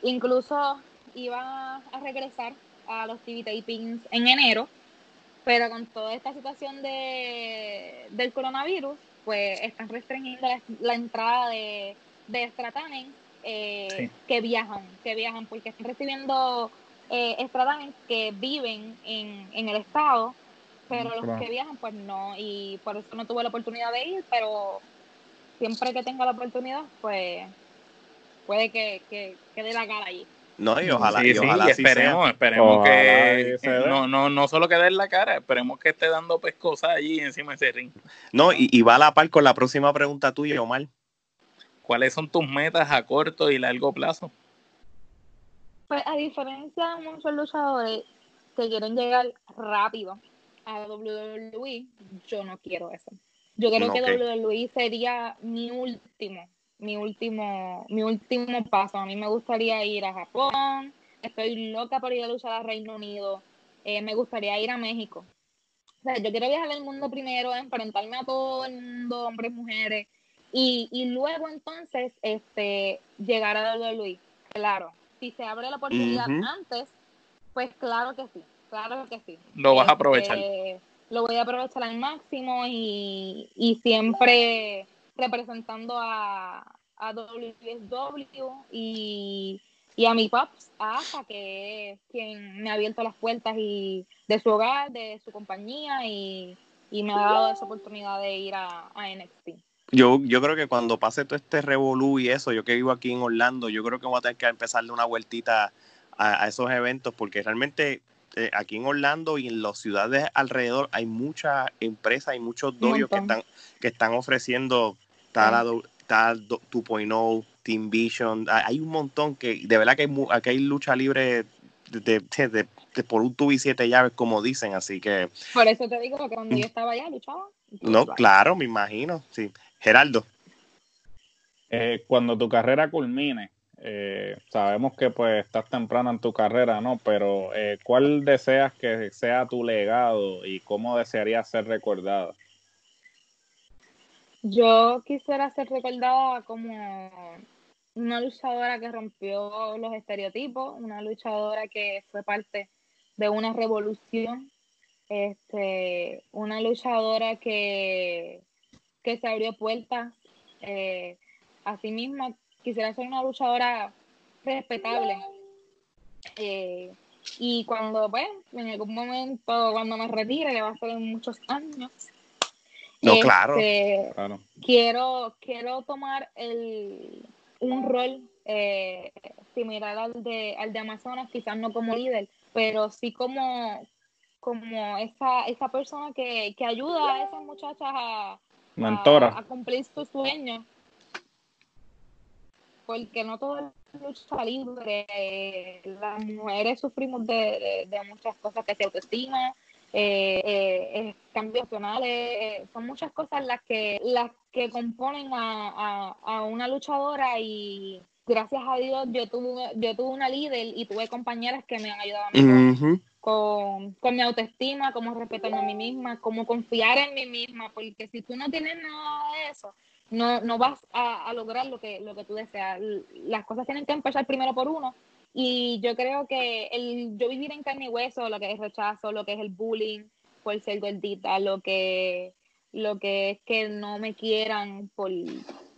incluso iba a regresar a los TV tapings en enero, pero con toda esta situación de, del coronavirus, pues están restringiendo la, la entrada de, de extratanens eh, Sí. que viajan, que viajan, porque están recibiendo eh, que viven en, en el estado, pero los que viajan, pues no, y por eso no tuve la oportunidad de ir, pero siempre que tenga la oportunidad, pues puede que, que, que dé la cara allí. No, y ojalá, sí, y sí, ojalá sea. esperemos, esperemos Ojalá que no, no, no solo que dé en la cara, esperemos que esté dando pescosas allí encima de ese ring. No, y, y va a la par con la próxima pregunta tuya, Omar. ¿Cuáles son tus metas a corto y largo plazo? Pues a diferencia de muchos luchadores que quieren llegar rápido a WWE, yo no quiero eso. Yo creo No, que. WWE sería mi último, mi último, mi último paso. A mí me gustaría ir a Japón, estoy loca por ir a luchar a Reino Unido, eh, me gustaría ir a México. O sea, yo quiero viajar el mundo primero, enfrentarme a todo el mundo, hombres, mujeres, y, y luego entonces este llegar a WWE. Claro, si se abre la oportunidad antes, pues claro que sí, claro que sí. Lo vas a Este, aprovechar. Lo voy a aprovechar al máximo y, y siempre representando a, a WSW y, y a mi paps, a Asa, que es quien me ha abierto las puertas y de su hogar, de su compañía y, y me ha dado esa oportunidad de ir a, a NXT. Yo, yo creo que cuando pase todo este revolú y eso, yo que vivo aquí en Orlando, yo creo que voy a tener que empezarle una vueltita a esos eventos, porque realmente eh, aquí en Orlando y en las ciudades alrededor hay muchas empresas, hay muchos doyos que están, que están ofreciendo tal, Sí. tal 2.0, Team Vision, hay un montón que de verdad que hay, mu- aquí hay lucha libre de, de- de- de por un tubo y siete llaves, como dicen, así que Por eso te digo que cuando Mm. yo estaba allá luchaba. no, claro, me imagino, sí. Geraldo. Eh, cuando tu carrera culmine, eh, sabemos que pues estás temprano en tu carrera, ¿no? Pero eh, ¿cuál deseas que sea tu legado y cómo desearías ser recordada? Yo quisiera ser recordada como una luchadora que rompió los estereotipos, una luchadora que fue parte de una revolución, este, una luchadora que, que se abrió puertas eh, a sí misma. Quisiera ser una luchadora respetable. Eh, y cuando, pues, en algún momento, cuando me retire, que va a ser en muchos años, No, claro. este, Claro. quiero, quiero tomar el, un rol eh, similar al de, al de Amazonas, quizás no como líder, pero sí como, como esa, esa persona que, que ayuda a esas muchachas a, a, a cumplir sus sueños. Porque no todo es lucha libre. eh, Las mujeres sufrimos de, de- de muchas cosas que se autoestima, eh, eh, cambios emocionales, son muchas cosas las que las que componen a, a- a una luchadora y gracias a Dios yo tuve yo tuve una líder y tuve compañeras que me han ayudado a mí con- Ujú. con, con mi autoestima, cómo respetarme a mí misma, cómo confiar en mí misma, porque si tú no tienes nada de eso, no, no vas a, a lograr lo que, lo que tú deseas. Las cosas tienen que empezar primero por uno. Y yo creo que el yo vivir en carne y hueso, lo que es rechazo, lo que es el bullying por ser gordita, lo que, lo que es que no me quieran por,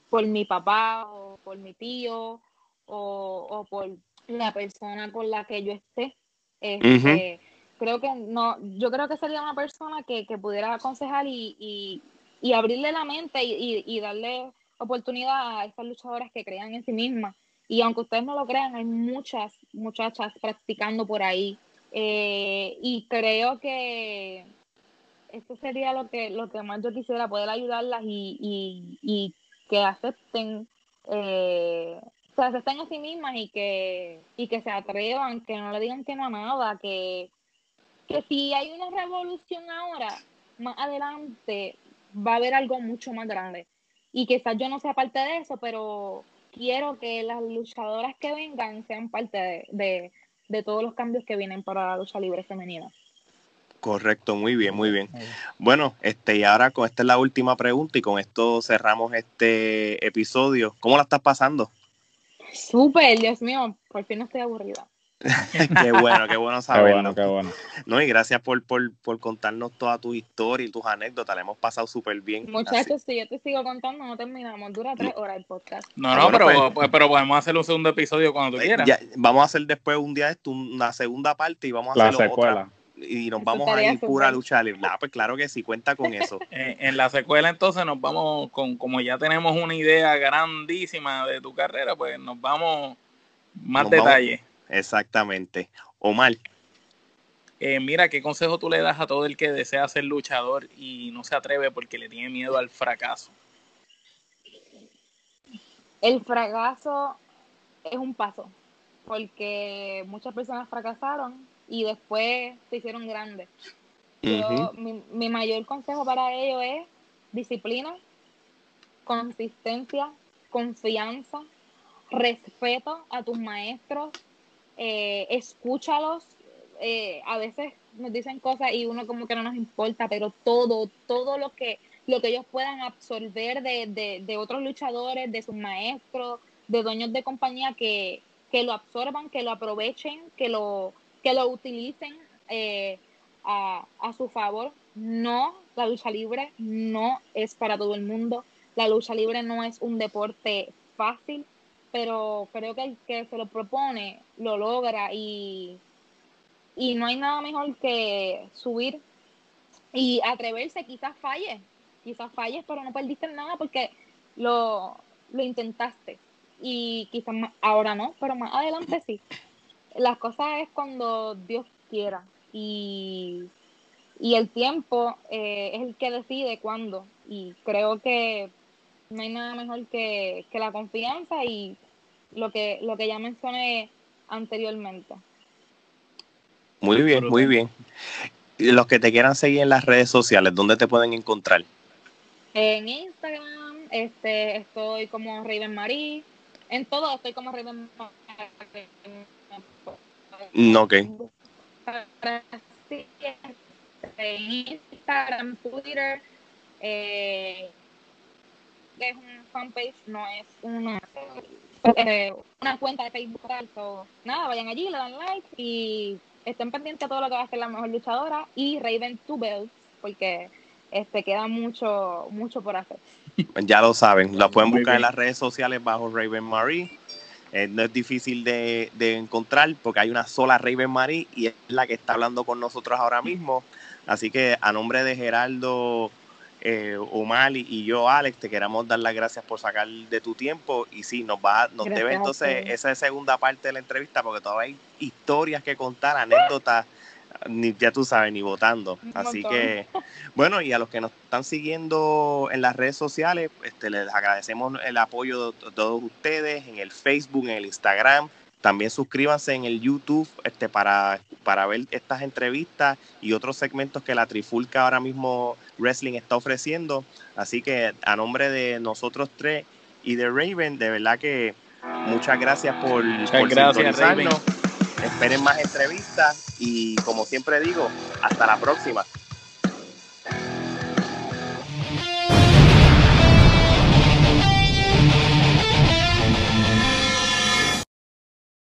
por mi papá o por mi tío o, o por la persona con la que yo esté. Este, Creo que no, yo creo que sería una persona que, que pudiera aconsejar y, y, y abrirle la mente y, y- darle oportunidad a estas luchadoras que crean en sí mismas. Y aunque ustedes no lo crean, hay muchas muchachas practicando por ahí. Eh, y creo que eso sería lo que, lo que más yo quisiera, poder ayudarlas y, y, y que acepten, eh, se acepten a sí mismas y que, y que se atrevan, que no le digan que no a nada, que, que si hay una revolución ahora, más adelante va a haber algo mucho más grande. y quizás yo no sea parte de eso, pero quiero que las luchadoras que vengan sean parte de, de todos los cambios que vienen para la lucha libre femenina. Correcto, muy bien, muy bien. Bueno, este, y ahora con esta es la última pregunta y con esto cerramos este episodio. ¿Cómo la estás pasando? Súper, Dios mío, por fin no estoy aburrida. qué bueno, qué bueno saberlo. Qué bueno, qué bueno. No, y gracias por, por, por contarnos toda tu historia y tus anécdotas. La hemos pasado súper bien. Muchachos, si yo te sigo contando, no terminamos. Dura tres horas el podcast. No, no, pero, pues, pues, pero podemos hacer un segundo episodio cuando tú eh, quieras. ya, vamos a hacer después un día esto, una segunda parte y vamos a La hacer secuela. otra. Y nos Eso vamos a ir pura lucha libre. Ah, pues claro que sí, cuenta con eso. En la secuela entonces nos vamos con, como ya tenemos una idea grandísima de tu carrera, pues nos vamos más Nos vamos- detalles. Exactamente. Omar, Eh, mira, ¿qué consejo tú le das a todo el que desea ser luchador y no se atreve porque le tiene miedo al fracaso? El fracaso es un paso, porque muchas personas fracasaron y después se hicieron grandes. Yo, Ujú. mi, mi mayor consejo para ello es disciplina, consistencia, confianza, respeto a tus maestros, eh, escúchalos. eh, a veces nos dicen cosas y uno como que no nos importa, pero todo, todo lo que, lo que ellos puedan absorber de, de, de otros luchadores, de sus maestros, de dueños de compañía, que, que lo absorban, que lo aprovechen, que lo, que lo utilicen eh, a, a su favor. No, la lucha libre no es para todo el mundo. La lucha libre no es un deporte fácil, pero creo que el que se lo propone lo logra y, y no hay nada mejor que subir y atreverse, quizás falles, quizás falles, pero no perdiste nada porque lo, lo intentaste y quizás ahora no, pero más adelante sí. Las cosas es cuando Dios quiera y, y el tiempo eh, es el que decide cuándo y creo que no hay nada mejor que, que la confianza y lo que, lo que ya mencioné anteriormente. Muy bien, muy bien. Y los que te quieran seguir en las redes sociales, ¿dónde te pueden encontrar? En Instagram este, estoy como Raven Marie. En todo estoy como Raven Marie. No, ok. En Instagram, Twitter. Eh, es un fanpage, no es una, eh, una cuenta de Facebook. tal, so, nada, vayan allí, le dan like y estén pendientes de todo lo que va a hacer la mejor luchadora y Raven Two Bells, porque este queda mucho, mucho por hacer. Ya lo saben, la pueden Muy buscar en las redes sociales bajo Raven Marie. Eh, no es difícil de, de encontrar porque hay una sola Raven Marie y es la que está hablando con nosotros ahora mismo. Así que a nombre de Geraldo, eh, Omar y, yo, Alex, te queremos dar las gracias por sacar de tu tiempo. Y sí, nos va, nos Gracias debe entonces esa segunda parte de la entrevista porque todavía hay historias que contar, anécdotas, ni ya tú sabes, ni votando. Un Así montón. que bueno, y a los que nos están siguiendo en las redes sociales, este, les agradecemos el apoyo de todos ustedes en el Facebook, en el Instagram. También suscríbanse en el YouTube este, para, para ver estas entrevistas y otros segmentos que la Trifulca ahora mismo Wrestling está ofreciendo. Así que a nombre de nosotros tres y de Raven, de verdad que muchas gracias por, por gracias. Esperen más entrevistas y como siempre digo, hasta la próxima.